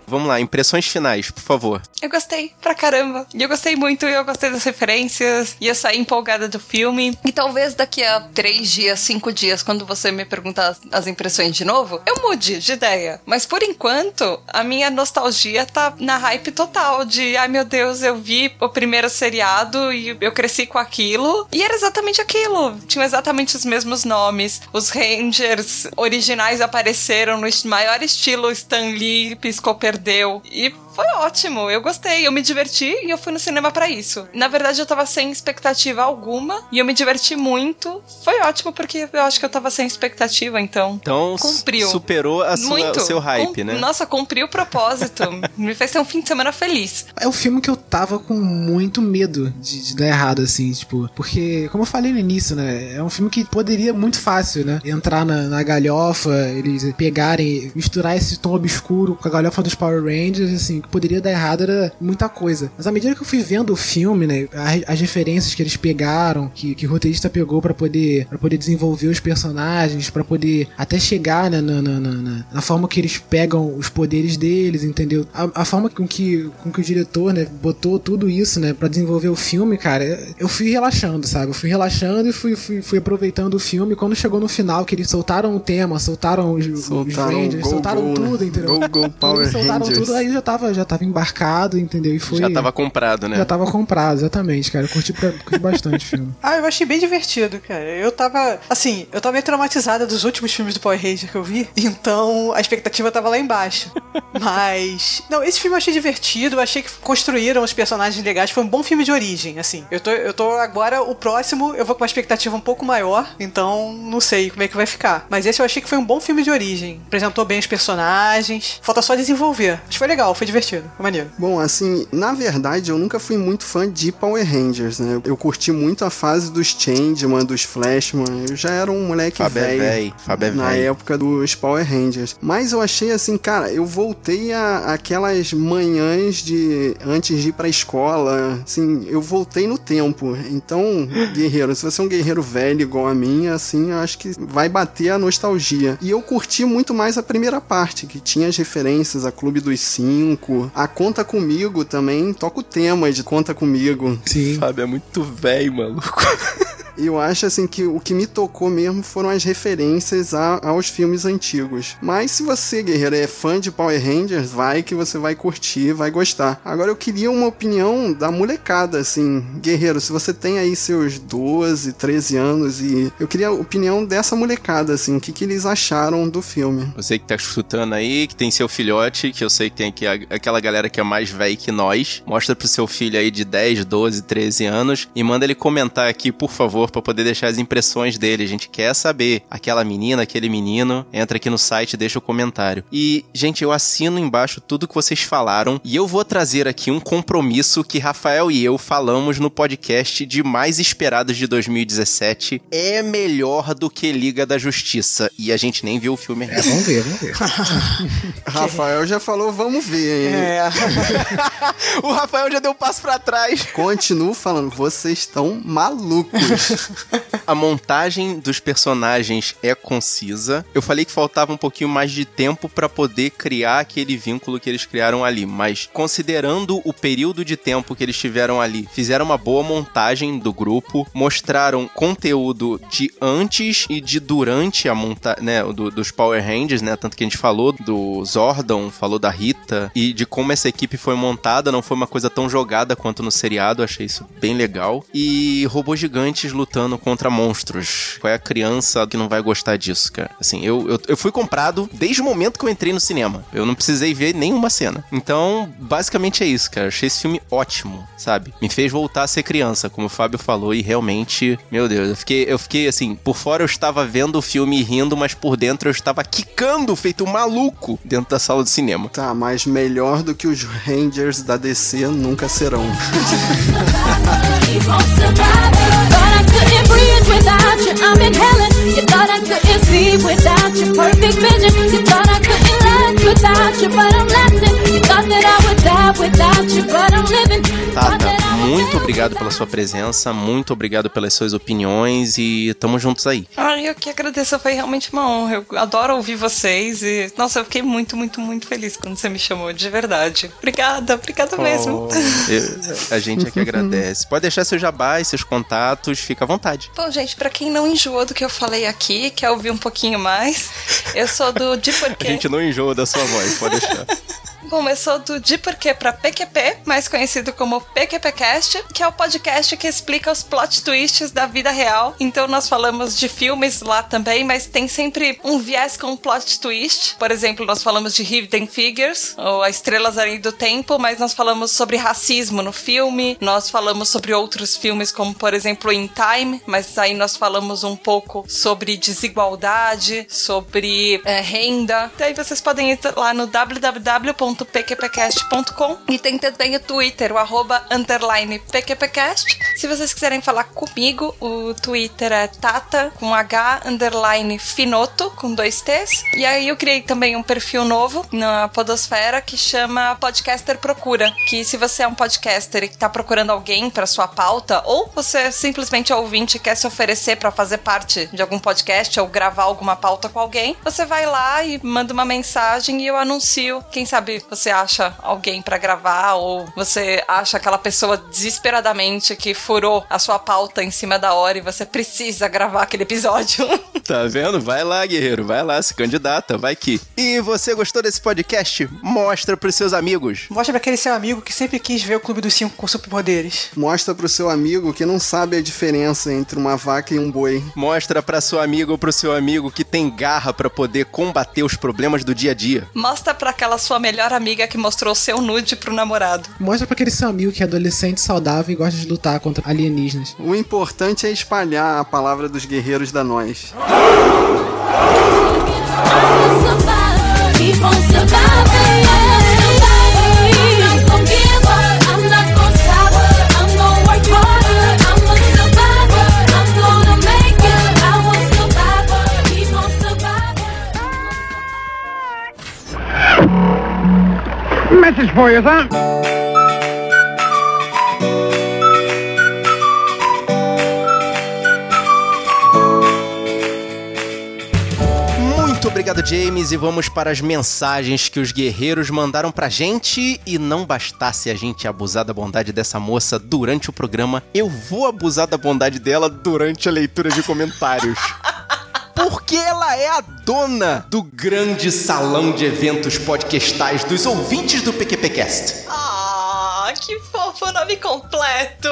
Vamos lá, impressões finais, por favor. Eu gostei pra caramba. E eu gostei muito, eu gostei das referências. Eu saí empolgada do filme. E talvez daqui a três dias, cinco dias, quando você me perguntar as- impressões de novo, eu mude de ideia. Mas por enquanto, a minha nostalgia tá na hype total de ai meu Deus, eu vi o primeiro seriado e eu cresci com aquilo. E era exatamente aquilo. Tinham exatamente os mesmos nomes. Os Rangers originais apareceram no maior estilo Stan Lee, piscou, perdeu. E foi ótimo, eu gostei, eu me diverti e eu fui no cinema pra isso. Na verdade, eu tava sem expectativa alguma e eu me diverti muito. Foi ótimo porque eu acho que eu tava sem expectativa, então. Então, Cumpriu. superou a sua- Muito. o seu hype, Com- né? Nossa, cumpriu o propósito. <laughs> me fez ter um fim de semana feliz. É um filme que eu tava com muito medo de, de dar errado, assim, tipo. Porque, como eu falei no início, né? É um filme que poderia muito fácil, né? Entrar na, na galhofa, eles pegarem, misturar esse tom obscuro com a galhofa dos Power Rangers, assim, que poderia dar errado era muita coisa. Mas à medida que eu fui vendo o filme, né, as, as referências que eles pegaram, que, que o roteirista pegou para poder para poder desenvolver os personagens, para poder até chegar né, na, na, na, na, forma que eles pegam os poderes deles, entendeu? A, a forma com que, com que o diretor, né, botou tudo isso, né, para desenvolver o filme, cara, eu fui relaxando, sabe? Eu fui relaxando e fui, fui, fui aproveitando o filme. Quando chegou no final, que eles soltaram o tema, soltaram os, soltaram os Rangers, go, soltaram go, tudo, né? entendeu? Go, go, Power eles soltaram Rangers. tudo, <laughs> aí já tava, já tava embarcado, entendeu? E foi, já tava comprado, né? Já tava comprado, exatamente, cara. Eu curti, curti bastante o filme. <laughs> Ah, eu achei bem divertido, cara. Eu tava, assim, eu tava meio traumatizada dos últimos filmes do Power Ranger que eu vi, <laughs> então a expectativa tava lá embaixo. <laughs> Mas, não, esse filme eu achei divertido, eu achei que construíram os personagens legais, foi um bom filme de origem, assim. Eu tô, eu tô agora, o próximo, eu vou com uma expectativa um pouco maior, então não sei como é que vai ficar. Mas esse eu achei que foi um bom filme de origem. Apresentou bem os personagens, falta só desenvolver. Acho que foi legal, foi divertido, foi maneiro. Bom, assim, na verdade, eu nunca fui muito fã de Power Rangers, né? Eu curti muito a fase dos Changeman, dos Flashman. Eu já era um moleque velho. Na véio. época dos Power Rangers. Mas eu achei assim, cara, eu voltei a aquelas manhãs de antes de ir pra escola, assim, eu voltei no tempo. Então, guerreiro, se você é um guerreiro velho igual a mim, assim, eu acho que vai bater a nostalgia. E eu curti muito mais a primeira parte, que tinha as referências a Clube dos Cinco, a Conta Comigo também, toca o tema de Conta Comigo. Sim. Fábio é muito velho, maluco. <laughs> Eu acho assim que o que me tocou mesmo foram as referências a, aos filmes antigos. Mas se você, guerreiro, é fã de Power Rangers, vai que você vai curtir, vai gostar. Agora eu queria uma opinião da molecada, assim, guerreiro, se você tem aí seus 12, 13 anos e eu queria a opinião dessa molecada, assim, o que, que eles acharam do filme. Você que tá escutando aí, que tem seu filhote, que eu sei que tem aqui aquela galera que é mais velha que nós, mostra pro seu filho aí de 10, 12, 13 anos e manda ele comentar aqui, por favor, para poder deixar as impressões dele. A gente quer saber. Aquela menina, aquele menino, entra aqui no site, deixa o comentário. E, gente, eu assino embaixo tudo que vocês falaram e eu vou trazer aqui um compromisso que Rafael e eu falamos no podcast de mais esperados de 2017. É melhor do que Liga da Justiça. E a gente nem viu o filme ainda. É, vamos ver, vamos ver. <laughs> <laughs> Rafael já falou, vamos ver, hein? É. <laughs> o Rafael já deu um passo para trás. Continuo falando, vocês estão malucos. A montagem dos personagens é concisa. Eu falei que faltava um pouquinho mais de tempo para poder criar aquele vínculo que eles criaram ali, mas considerando o período de tempo que eles tiveram ali, fizeram uma boa montagem do grupo, mostraram conteúdo de antes e de durante a montagem, né, do, dos Power Rangers, né, tanto que a gente falou do Zordon, falou da Rita e de como essa equipe foi montada, não foi uma coisa tão jogada quanto no seriado, achei isso bem legal. E robôs gigantes lutando contra monstros. Qual é a criança que não vai gostar disso, cara? Assim, eu, eu, eu fui comprado desde o momento que eu entrei no cinema. Eu não precisei ver nenhuma cena. Então, basicamente é isso, cara. Eu achei esse filme ótimo, sabe? Me fez voltar a ser criança, como o Fábio falou, e realmente, meu Deus, eu fiquei, eu fiquei assim, por fora eu estava vendo o filme e rindo, mas por dentro eu estava quicando, feito um maluco, dentro da sala de cinema. Tá, mas melhor do que os Rangers da DC nunca serão. <laughs> <laughs> without you, I'm in heaven. You thought I couldn't see without your perfect vision. You thought I couldn't last without you, but I'm lasting. You thought that I would die without you, but I'm living. Tata, muito obrigado pela sua presença, muito obrigado pelas suas opiniões e tamo juntos aí. Ai, eu que agradeço, foi realmente uma honra. Eu adoro ouvir vocês e, nossa, eu fiquei muito, muito, muito feliz quando você me chamou, de verdade. Obrigada, obrigada oh, mesmo. Eu, a gente é que agradece. Pode deixar seu jabá e seus contatos, fica à vontade. Bom, gente, para quem não enjoou do que eu falei aqui, quer ouvir um pouquinho mais, eu sou do De Porquê. <laughs> A gente não enjoa da sua voz, pode deixar. <laughs> Bom, eu sou do De Porquê pra PQP, mais conhecido como PQPcast, que é o podcast que explica os plot twists da vida real. Então nós falamos de filmes lá também, mas tem sempre um viés com um plot twist. Por exemplo, nós falamos de Hidden Figures, ou A Estrelas Além do Tempo, mas nós falamos sobre racismo no filme, nós falamos sobre outros filmes, como por exemplo In Time, mas aí nós falamos um pouco sobre desigualdade, sobre é, renda. Daí vocês podem ir lá no www www.pqpcast.com e tem também o Twitter, o arroba underline PQPcast. Se vocês quiserem falar comigo, o Twitter é tata com H underline finoto com dois T's. E aí eu criei também um perfil novo na Podosfera que chama Podcaster Procura. Que se você é um podcaster e tá procurando alguém para sua pauta, ou você simplesmente é ouvinte e quer se oferecer para fazer parte de algum podcast ou gravar alguma pauta com alguém, você vai lá e manda uma mensagem e eu anuncio. Quem sabe você acha alguém para gravar ou você acha aquela pessoa desesperadamente que furou a sua pauta em cima da hora e você precisa gravar aquele episódio. <laughs> Tá vendo? Vai lá, guerreiro, vai lá, se candidata, vai que. E você gostou desse podcast? Mostra pros seus amigos. Mostra pra aquele seu amigo que sempre quis ver o Clube dos Cinco com superpoderes. Mostra pro seu amigo que não sabe a diferença entre uma vaca e um boi. Mostra pra sua amiga ou pro seu amigo que tem garra pra poder combater os problemas do dia a dia. Mostra pra aquela sua melhor amiga que mostrou seu nude pro namorado. Mostra pra aquele seu amigo que é adolescente, saudável e gosta de lutar contra alienígenas. O importante é espalhar a palavra dos guerreiros da nós. Keep on surviving, yeah. Message for you, son. Muito obrigado, James, e vamos para as mensagens que os guerreiros mandaram pra gente. E não bastasse a gente abusar da bondade dessa moça durante o programa, eu vou abusar da bondade dela durante a leitura de comentários. <laughs> Porque ela é a dona do grande salão de eventos podcastais dos ouvintes do PQPcast. Ah, que fofo nome completo!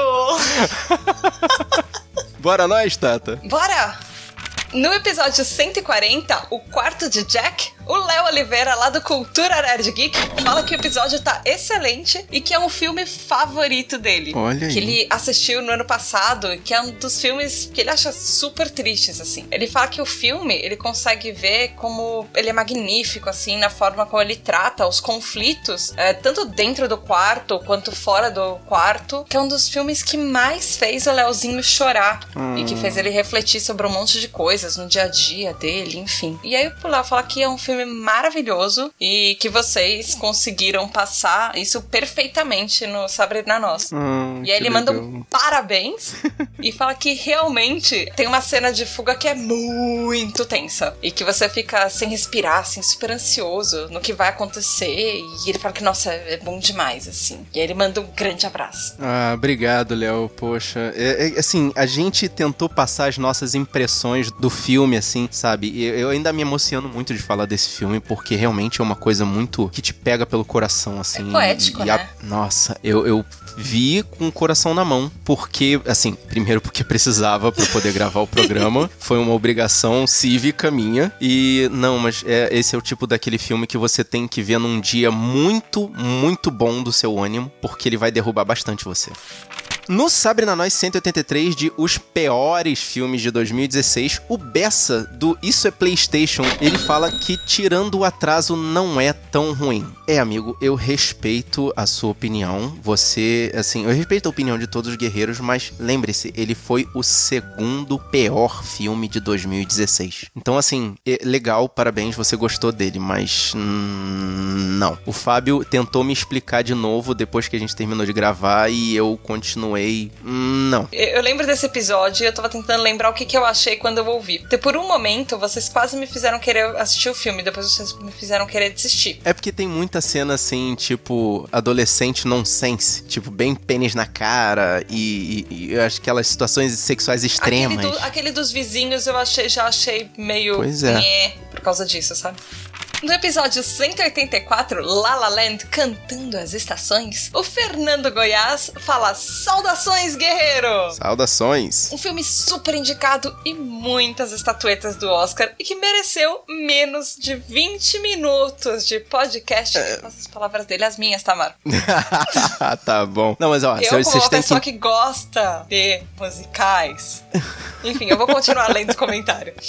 <laughs> Bora nós, Tata? Bora! No episódio 140, o quarto de Jack, o Léo Oliveira, lá do Cultura Nerd Geek, fala que o episódio tá excelente e que é um filme favorito dele. Olha aí. Que ele assistiu no ano passado e que é um dos filmes que ele acha super tristes, assim. Ele fala que o filme, ele consegue ver como ele é magnífico, assim, na forma como ele trata os conflitos, é, tanto dentro do quarto quanto fora do quarto, que é um dos filmes que mais fez o Léozinho chorar e que fez ele refletir sobre um monte de coisas no dia a dia dele, enfim. E aí o Léo fala que é um filme maravilhoso e que vocês conseguiram passar isso perfeitamente no Sabrina Nossa. Hum, E aí ele manda legal. um parabéns <laughs> e fala que realmente tem uma cena de fuga que é muito tensa. E que você fica sem respirar, assim, super ansioso no que vai acontecer. E ele fala que, nossa, é bom demais, assim. E aí ele manda um grande abraço. Ah, obrigado, Léo. Poxa, é, é, assim, a gente tentou passar as nossas impressões do filme, assim, sabe? E eu ainda me emociono muito de falar desse filme, porque realmente é uma coisa muito que te pega pelo coração, assim. É poético, e a- né? Nossa, eu, eu vi com o coração na mão, porque, assim, primeiro porque <laughs> precisava pra poder gravar o programa, <laughs> foi uma obrigação cívica minha, e não, mas é, esse é o tipo daquele filme que você tem que ver num dia muito, muito bom do seu ânimo, porque ele vai derrubar bastante você. No Sabre na Nós 183 de Os Piores Filmes de 2016, o Bessa do Isso é PlayStation, ele fala que tirando o atraso não é tão ruim. É, amigo, eu respeito a sua opinião. Você, assim, eu respeito a opinião de todos os guerreiros, mas lembre-se, ele foi o segundo pior filme de 2016. Então, assim, é legal, parabéns, você gostou dele, mas hum, não. O Fábio tentou me explicar de novo depois que a gente terminou de gravar e eu continuei. Hum, Não. Eu lembro desse episódio e eu tava tentando lembrar o que, que eu achei quando eu ouvi. Porque por um momento vocês quase me fizeram querer assistir o filme, depois vocês me fizeram querer desistir. É porque tem muita cena assim, tipo, adolescente nonsense. Tipo, bem pênis na cara e, e, e aquelas situações sexuais extremas. Aquele, do- aquele dos vizinhos eu achei, já achei meio. Pois é. por causa disso, sabe? No episódio 184, La La Land cantando as estações, o Fernando Goiás fala Saudações, guerreiro! Saudações. Um filme super indicado e muitas estatuetas do Oscar e que mereceu menos de 20 minutos de podcast. É. As palavras dele, as minhas, Tamara. <laughs> tá bom. Não, mas ó, Eu, vocês como uma têm pessoa que. que... gosta de musicais. <laughs> Enfim, eu vou continuar lendo o comentário. <laughs>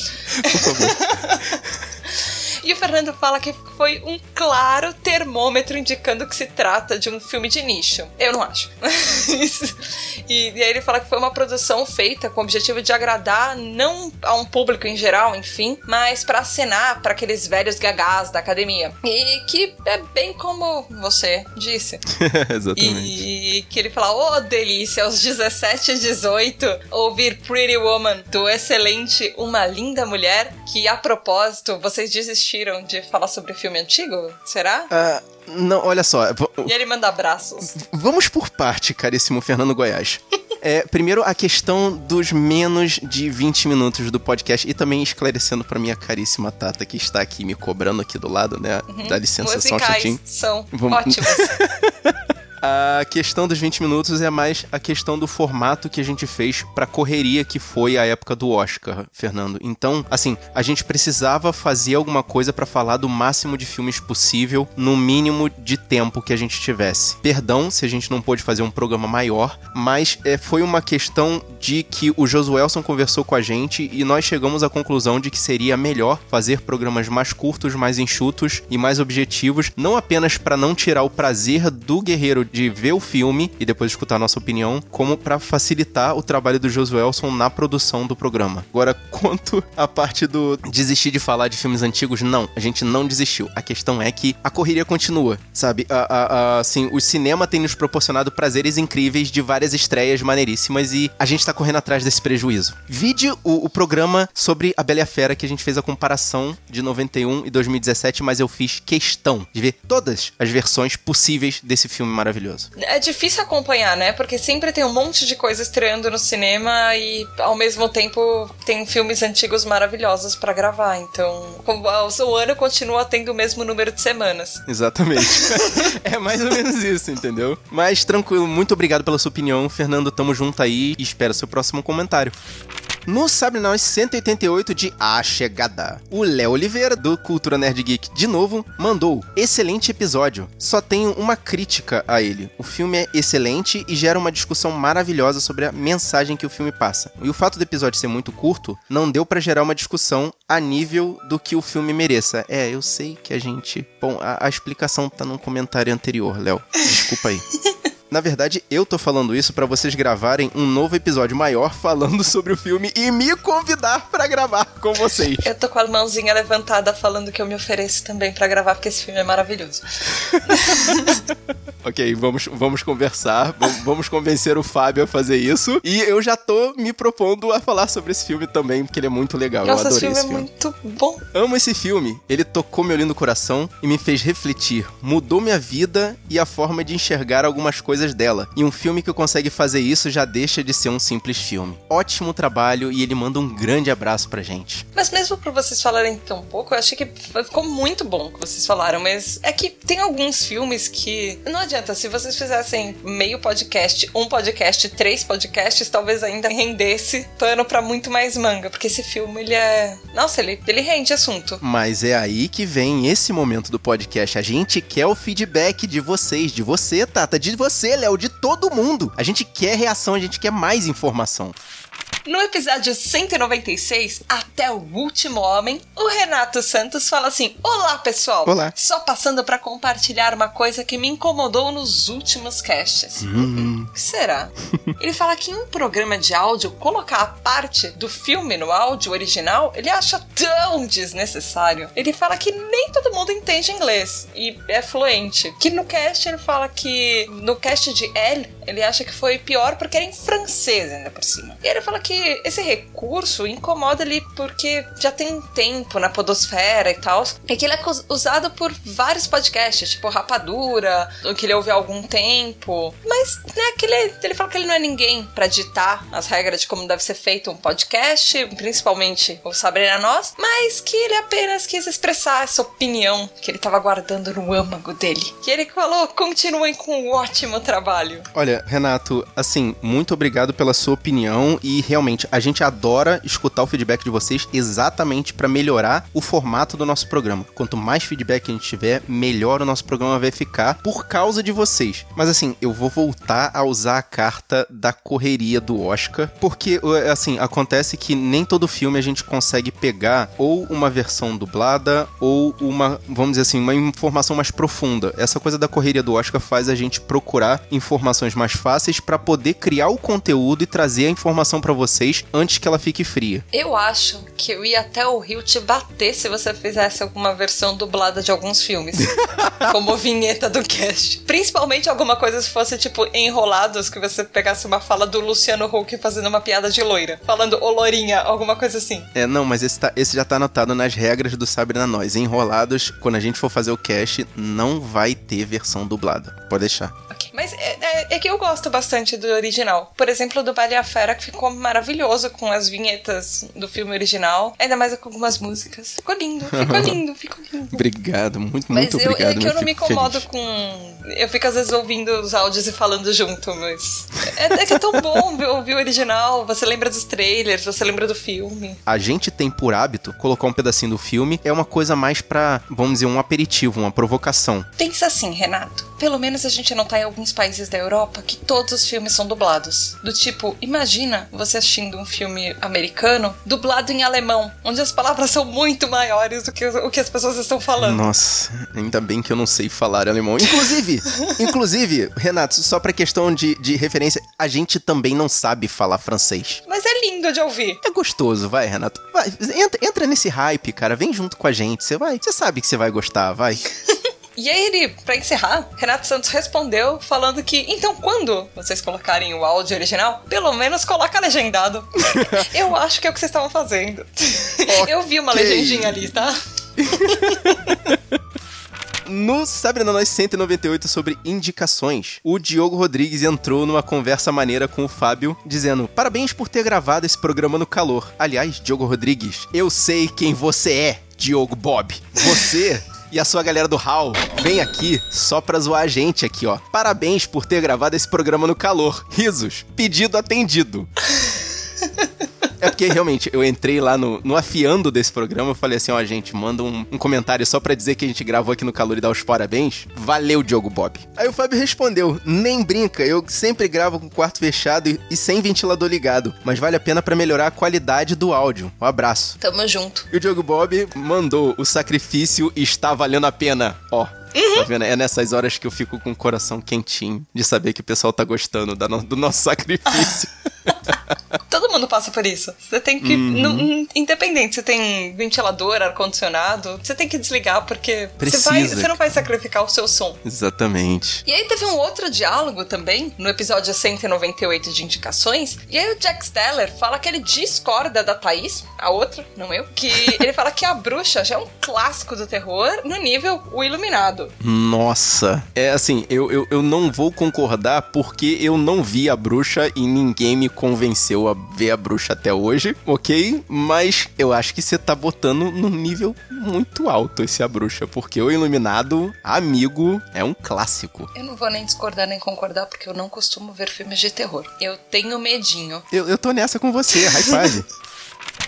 E o Fernando fala que foi um claro termômetro indicando que se trata de um filme de nicho. Eu não acho. <laughs> E, e aí ele fala que foi uma produção feita com o objetivo de agradar não a um público em geral, enfim, mas pra acenar para aqueles velhos gagás da academia. E que é bem como você disse. <laughs> Exatamente. E que ele fala, ô delícia, aos 17 e 18, ouvir Pretty Woman do excelente Uma Linda Mulher, que a propósito, vocês desistiram de falar sobre filme antigo? Será? Ah, não, olha só. E ele manda abraços. Vamos por parte, caríssimo Fernando Goiás. É, primeiro, a questão dos menos de 20 minutos do podcast e também esclarecendo pra minha caríssima Tata que está aqui me cobrando aqui do lado, né? Dá licença só um Musicais instantinho. são Vamos- ótimos. <laughs> A questão dos 20 minutos é mais a questão do formato que a gente fez pra correria que foi a época do Oscar, Fernando. Então, assim, a gente precisava fazer alguma coisa pra falar do máximo de filmes possível no mínimo de tempo que a gente tivesse. Perdão se a gente não pôde fazer um programa maior, mas é, foi uma questão de que o Josuelson conversou com a gente e nós chegamos à conclusão de que seria melhor fazer programas mais curtos, mais enxutos e mais objetivos, não apenas para não tirar o prazer do guerreiro de ver o filme e depois escutar a nossa opinião, como para facilitar o trabalho do Josuelson na produção do programa. Agora, <laughs> quanto à parte do desistir de falar de filmes antigos, não, a gente não desistiu. A questão é que a correria continua, sabe? A, a- a- assim, o cinema tem nos proporcionado prazeres incríveis de várias estreias maneiríssimas e a gente tá correndo atrás desse prejuízo. Vide o, o programa sobre a Bela e a Fera que a gente fez a comparação de 91 e 2017, mas eu fiz questão de ver todas as versões possíveis desse filme maravilhoso. É difícil acompanhar, né? Porque sempre tem um monte de coisa estreando no cinema e ao mesmo tempo tem filmes antigos maravilhosos pra gravar. Então, o ano continua tendo o mesmo número de semanas. Exatamente. <laughs> é mais ou menos isso, entendeu? Mas tranquilo, muito obrigado pela sua opinião, Fernando. Tamo junto aí e espero seu próximo comentário. No Sabre Nós 188 de A Chegada, o Léo Oliveira, do Cultura Nerd Geek, de novo, mandou: Excelente episódio. Só tenho uma crítica a ele. O filme é excelente e gera uma discussão maravilhosa sobre a mensagem que o filme passa. E o fato do episódio ser muito curto não deu pra gerar uma discussão a nível do que o filme mereça. É, eu sei que a gente. Bom, a, a explicação tá num comentário anterior, Léo. Desculpa aí. <laughs> Na verdade, eu tô falando isso pra vocês gravarem um novo episódio maior falando <laughs> sobre o filme e me convidar pra gravar com vocês. Eu tô com a mãozinha levantada falando que eu me ofereço também pra gravar, porque esse filme é maravilhoso. <laughs> Ok, vamos, vamos conversar, vamos, vamos convencer o Fábio a fazer isso. E eu já tô me propondo a falar sobre esse filme também, porque ele é muito legal. Nossa, eu esse adorei filme esse é filme. muito bom. Amo esse filme. Ele tocou meu lindo coração e me fez refletir. Mudou minha vida e a forma de enxergar algumas coisas dela. E um filme que consegue fazer isso já deixa de ser um simples filme. Ótimo trabalho e ele manda um grande abraço pra gente. Mas mesmo por vocês falarem tão pouco, eu achei que ficou muito bom o que vocês falaram. Mas é que tem alguns filmes que. Não adianta, se vocês fizessem meio podcast, um podcast, três podcasts, talvez ainda rendesse pano pra muito mais manga. Porque esse filme, ele é. Nossa, ele, ele rende assunto. Mas é aí que vem esse momento do podcast. A gente quer o feedback de vocês, de você, Tata, de você, Léo, de todo mundo. A gente quer reação, a gente quer mais informação. No episódio 196, Até o Último Homem, o Renato Santos fala assim: Olá, pessoal! Olá. Só passando pra compartilhar uma coisa que me incomodou nos últimos casts. O que será? <laughs> ele fala que em um programa de áudio, colocar a parte do filme no áudio original, ele acha tão desnecessário. Ele fala que nem todo mundo entende inglês e é fluente. Que no cast ele fala que no cast de Elle, ele acha que foi pior porque era em francês ainda por cima. E ele fala que esse recurso incomoda ele porque já tem tempo na podosfera e tal. E que ele é usado por vários podcasts, tipo Rapadura, o que ele ouve há algum tempo. Mas, né, que ele, ele fala que ele não é ninguém pra ditar as regras de como deve ser feito um podcast, principalmente o Sabrina Nós, mas que ele apenas quis expressar essa opinião que ele tava guardando no âmago dele. Que ele falou: continuem com um ótimo trabalho. Olha, Renato, assim, muito obrigado pela sua opinião e realmente a gente adora escutar o feedback de vocês exatamente pra melhorar o formato do nosso programa. Quanto mais feedback a gente tiver, melhor o nosso programa vai ficar por causa de vocês. Mas assim, eu vou voltar a usar a carta da correria do Oscar, porque assim, acontece que nem todo filme a gente consegue pegar ou uma versão dublada ou uma, vamos dizer assim, uma informação mais profunda. Essa coisa da correria do Oscar faz a gente procurar informações mais fáceis pra poder criar o conteúdo e trazer a informação pra vocês antes que ela fique fria. Eu acho que eu ia até o Rio te bater se você fizesse alguma versão dublada de alguns filmes. <laughs> como vinheta do cast. Principalmente alguma coisa se fosse, tipo, enrolados, que você pegasse uma fala do Luciano Huck fazendo uma piada de loira. Falando ô lourinha, alguma coisa assim. É, não, mas esse, tá- esse já tá anotado nas regras do Sabre na Nós. Enrolados, quando a gente for fazer o cast, não vai ter versão dublada. Pode deixar. Mas é, é- é que eu gosto bastante do original. Por exemplo, do Bela e a Fera, que ficou maravilhoso com as vinhetas do filme original. Ainda mais com algumas músicas. Ficou lindo, ficou <laughs> lindo, ficou lindo. Obrigado, muito, Mas muito eu, obrigado. é que eu não me incomodo feliz. com. Eu fico às vezes ouvindo os áudios e falando junto, mas. É, é que é tão bom ver- ouvir o original. Você lembra dos trailers, você lembra do filme. A gente tem por hábito colocar um pedacinho do filme, é uma coisa mais pra, vamos dizer, um aperitivo, uma provocação. Pensa assim, Renato. Pelo menos a gente não tá em alguns países da Europa que todos os filmes são dublados. Do tipo, imagina você assistindo um filme americano dublado em alemão, onde as palavras são muito maiores do que o que as pessoas estão falando. Nossa, ainda bem que eu não sei falar alemão. Inclusive, <laughs> inclusive, Renato, só pra questão de, de referência, a gente também não sabe falar francês. Mas é lindo de ouvir. É gostoso, vai, Renato. Vai, entra, entra nesse hype, cara. Vem junto com a gente. Você vai, você sabe que você vai gostar, vai. <laughs> E aí ele, pra encerrar, Renato Santos respondeu falando que, então quando vocês colocarem o áudio original, pelo menos coloca legendado. <laughs> Eu acho que é o que vocês estavam fazendo. Eu vi uma legendinha ali, tá? No Sabre na Nós 198 sobre indicações, o Diogo Rodrigues entrou numa conversa maneira com o Fábio, dizendo: Parabéns por ter gravado esse programa no calor. Aliás, Diogo Rodrigues, eu sei quem você é, Diogo Bob. Você. E a sua galera do HAL, vem aqui só pra zoar a gente aqui, ó. Parabéns por ter gravado esse programa no calor. Risos. Pedido atendido. <laughs> É porque realmente eu entrei lá no, no afiando desse programa, eu falei assim, ó, gente, manda um, um comentário só pra dizer que a gente gravou aqui no calor e dar os parabéns. Valeu, Diogo Bob. Aí o Fábio respondeu: nem brinca, eu sempre gravo com o quarto fechado e, e sem ventilador ligado, mas vale a pena pra melhorar a qualidade do áudio. Um abraço. Tamo junto. E o Diogo Bob mandou: o sacrifício está valendo a pena. Ó. Tá vendo? É nessas horas que eu fico com o coração quentinho de saber que o pessoal tá gostando do nosso sacrifício. <laughs> <laughs> Todo mundo passa por isso. Você tem que. Uhum. independente se tem ventilador, ar-condicionado, você tem que desligar porque você, Precisa, vai, você não vai sacrificar o seu som. Exatamente. E aí teve um outro diálogo também, no episódio 198 de indicações. E aí o Jack Steller fala que ele discorda da Thaís, a outra, não eu, que <laughs> ele fala que a bruxa já é um clássico do terror no nível O Iluminado. Nossa. É assim, eu, eu, eu não vou concordar porque eu não vi a bruxa e ninguém me convenceu a ver a bruxa até hoje, ok? Mas eu acho que você tá botando num nível muito alto esse a bruxa, porque o Iluminado, amigo, é um clássico. Eu não vou nem discordar nem concordar porque eu não costumo ver filmes de terror. Eu tenho medinho. Eu, eu tô nessa com você, high five. <laughs>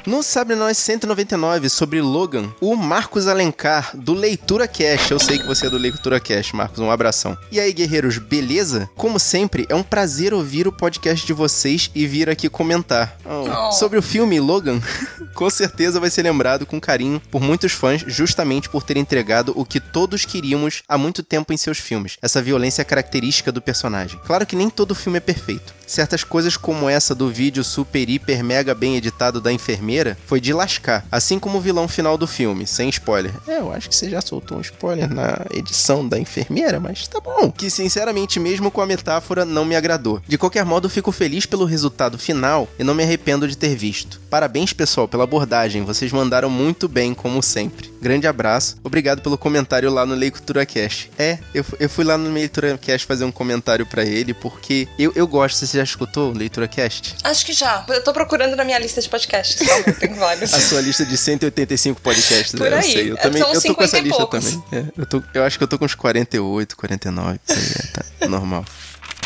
No Sabre Nós 199 sobre Logan, o Marcos Alencar, do Leitura Cash. Eu sei que você é do Leitura Cash, Marcos. Um abração. E aí, guerreiros, beleza? Como sempre, é um prazer ouvir o podcast de vocês e vir aqui comentar. Oh. Sobre o filme Logan, <laughs> com certeza vai ser lembrado com carinho por muitos fãs, justamente por ter entregado o que todos queríamos há muito tempo em seus filmes. Essa violência característica do personagem. Claro que nem todo filme é perfeito. Certas coisas como essa do vídeo super, hiper, mega bem editado da enfermeira foi de lascar, assim como o vilão final do filme, sem spoiler. É, eu acho que você já soltou um spoiler na edição da enfermeira, mas tá bom. Que sinceramente, mesmo com a metáfora, não me agradou. De qualquer modo, fico feliz pelo resultado final e não me arrependo de ter visto. Parabéns, pessoal, pela abordagem. Vocês mandaram muito bem, como sempre. Grande abraço. Obrigado pelo comentário lá no Leitura Cash. É, eu, eu fui lá no Leitura Cash fazer um comentário pra ele, porque eu, eu gosto. Você já escutou Leitura Cast? Acho que já. Eu tô procurando na minha lista de podcasts. Tem vários. <laughs> A sua lista de 185 podcasts, Por né? aí. Eu sei. Eu É, também são eu tô com 50 essa e lista poucos. também. É, eu, tô, eu acho que eu tô com uns 48, 49. por aí, é, tá normal.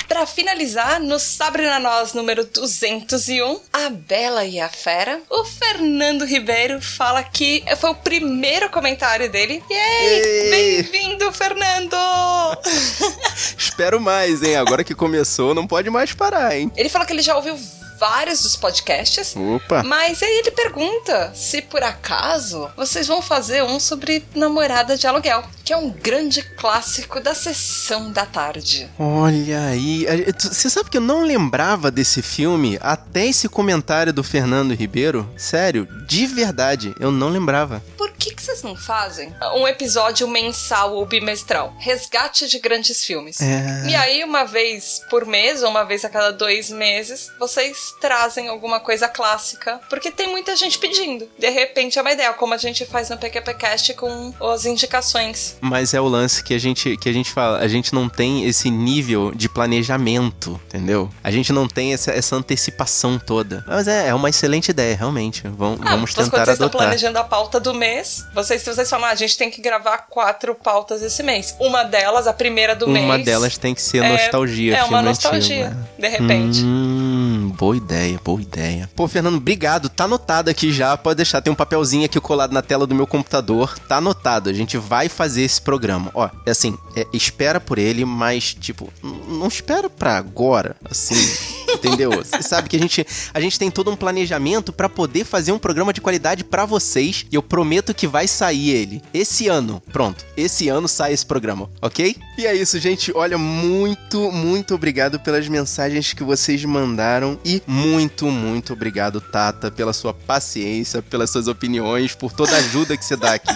Pra finalizar, no Sabre na Nós número 201, a Bela e a Fera, o Fernando Ribeiro fala que foi o primeiro comentário dele. Yay! Bem-vindo, Fernando! <laughs> Espero mais, hein? Agora que começou, não pode mais parar, hein? ele falou que ele já ouviu vários dos podcasts. Opa! Mas aí ele pergunta se por acaso vocês vão fazer um sobre namorada de aluguel, que é um grande clássico da sessão da tarde. Olha aí. Você sabe que eu não lembrava desse filme até esse comentário do Fernando Ribeiro? Sério, de verdade, eu não lembrava. Por que, que vocês não fazem um episódio mensal ou bimestral? Resgate de grandes filmes. É. E aí, uma vez por mês, ou uma vez a cada dois meses, vocês trazem alguma coisa clássica. Porque tem muita gente pedindo. De repente é uma ideia, como a gente faz no PQPcast com as indicações. Mas é o lance que a gente que a gente fala, a gente não tem esse nível de planejamento, entendeu? A gente não tem essa, essa antecipação toda. Mas é, é uma excelente ideia, realmente. Vamos, Ah, vamos mas tentar quando vocês estão adotar. planejando a pauta do mês, vocês, vocês falam, ah, a gente tem que gravar quatro pautas esse mês. Uma delas, a primeira do mês. Uma delas tem que ser é- nostalgia, É, filme uma nostalgia, antigo, né? de repente. Hum, boa ideia, boa ideia. Pô, Fernando, obrigado. Tá anotado aqui já. Pode deixar, tem um papelzinho aqui colado na tela do meu computador. Tá anotado. A gente vai fazer esse programa. Ó, é assim, é, espera por ele, mas, tipo, não espera pra agora, assim. <laughs> Entendeu? Você sabe que a gente, a gente tem todo um planejamento pra poder fazer um programa de qualidade pra vocês. E eu prometo que vai sair ele. Esse ano. Pronto. Esse ano sai esse programa, ok? E é isso, gente. Olha, muito, muito obrigado pelas mensagens que vocês mandaram. E muito, muito obrigado, Tata, pela sua paciência, pelas suas opiniões, por toda a ajuda que você dá aqui.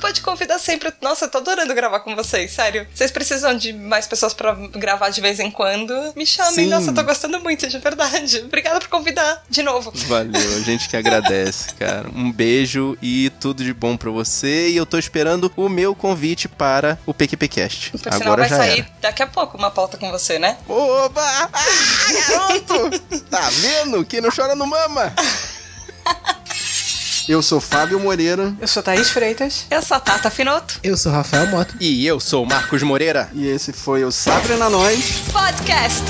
Pode convidar sempre. Nossa, eu tô adorando gravar com vocês, sério. Vocês precisam de mais pessoas pra gravar de vez em quando? Me chamem. Sim. Nossa, eu tô gostando muito, de verdade. Obrigada por convidar de novo. Valeu, a gente que agradece, cara. Um beijo e tudo de bom pra você. E eu tô esperando o meu convite para o PQPcast. Por sinal, Agora vai já sair era. daqui a pouco uma pauta com você, né? Oba! Ah, garoto! <laughs> Tá vendo? Quem não chora não mama. <laughs> Eu sou Fábio Moreira. Eu sou Thaís Freitas. Eu sou a Tata Finoto. Eu sou Rafael Mota. E eu sou o Marcos Moreira. E esse foi o Sabre na Nós. Podcast.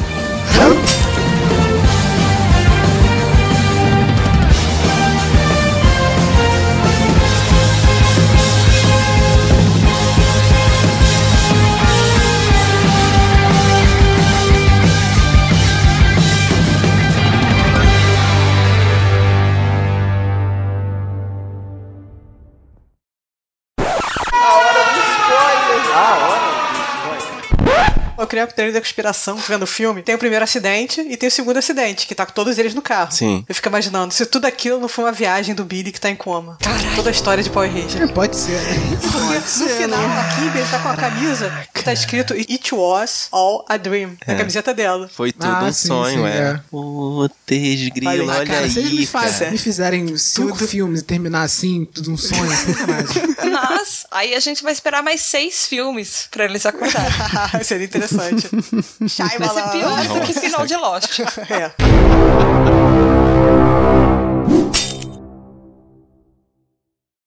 Eu criei a teoria da conspiração vendo o filme. Tem o primeiro acidente e tem o segundo acidente, que tá com todos eles no carro. Sim. Eu fico imaginando, se tudo aquilo não foi uma viagem do Billy que tá em coma. Toda a história de Power Ranger. Pode ser, né? Porque no final, aqui, ele tá com a camisa que tá escrito It was all a dream. Na É. camiseta dela. Foi tudo Ah, um sim, sonho, sim, é. é. Putz, grilo, Olha olha, aí, Cara, se eles me, cara. me fizerem cinco filmes e terminar assim, tudo um sonho, sacanagem. Mas aí a gente vai esperar mais seis filmes pra eles acordarem. <laughs> Seria interessante. Vai <laughs> ser pior do que final de Lost. <laughs> É. <laughs>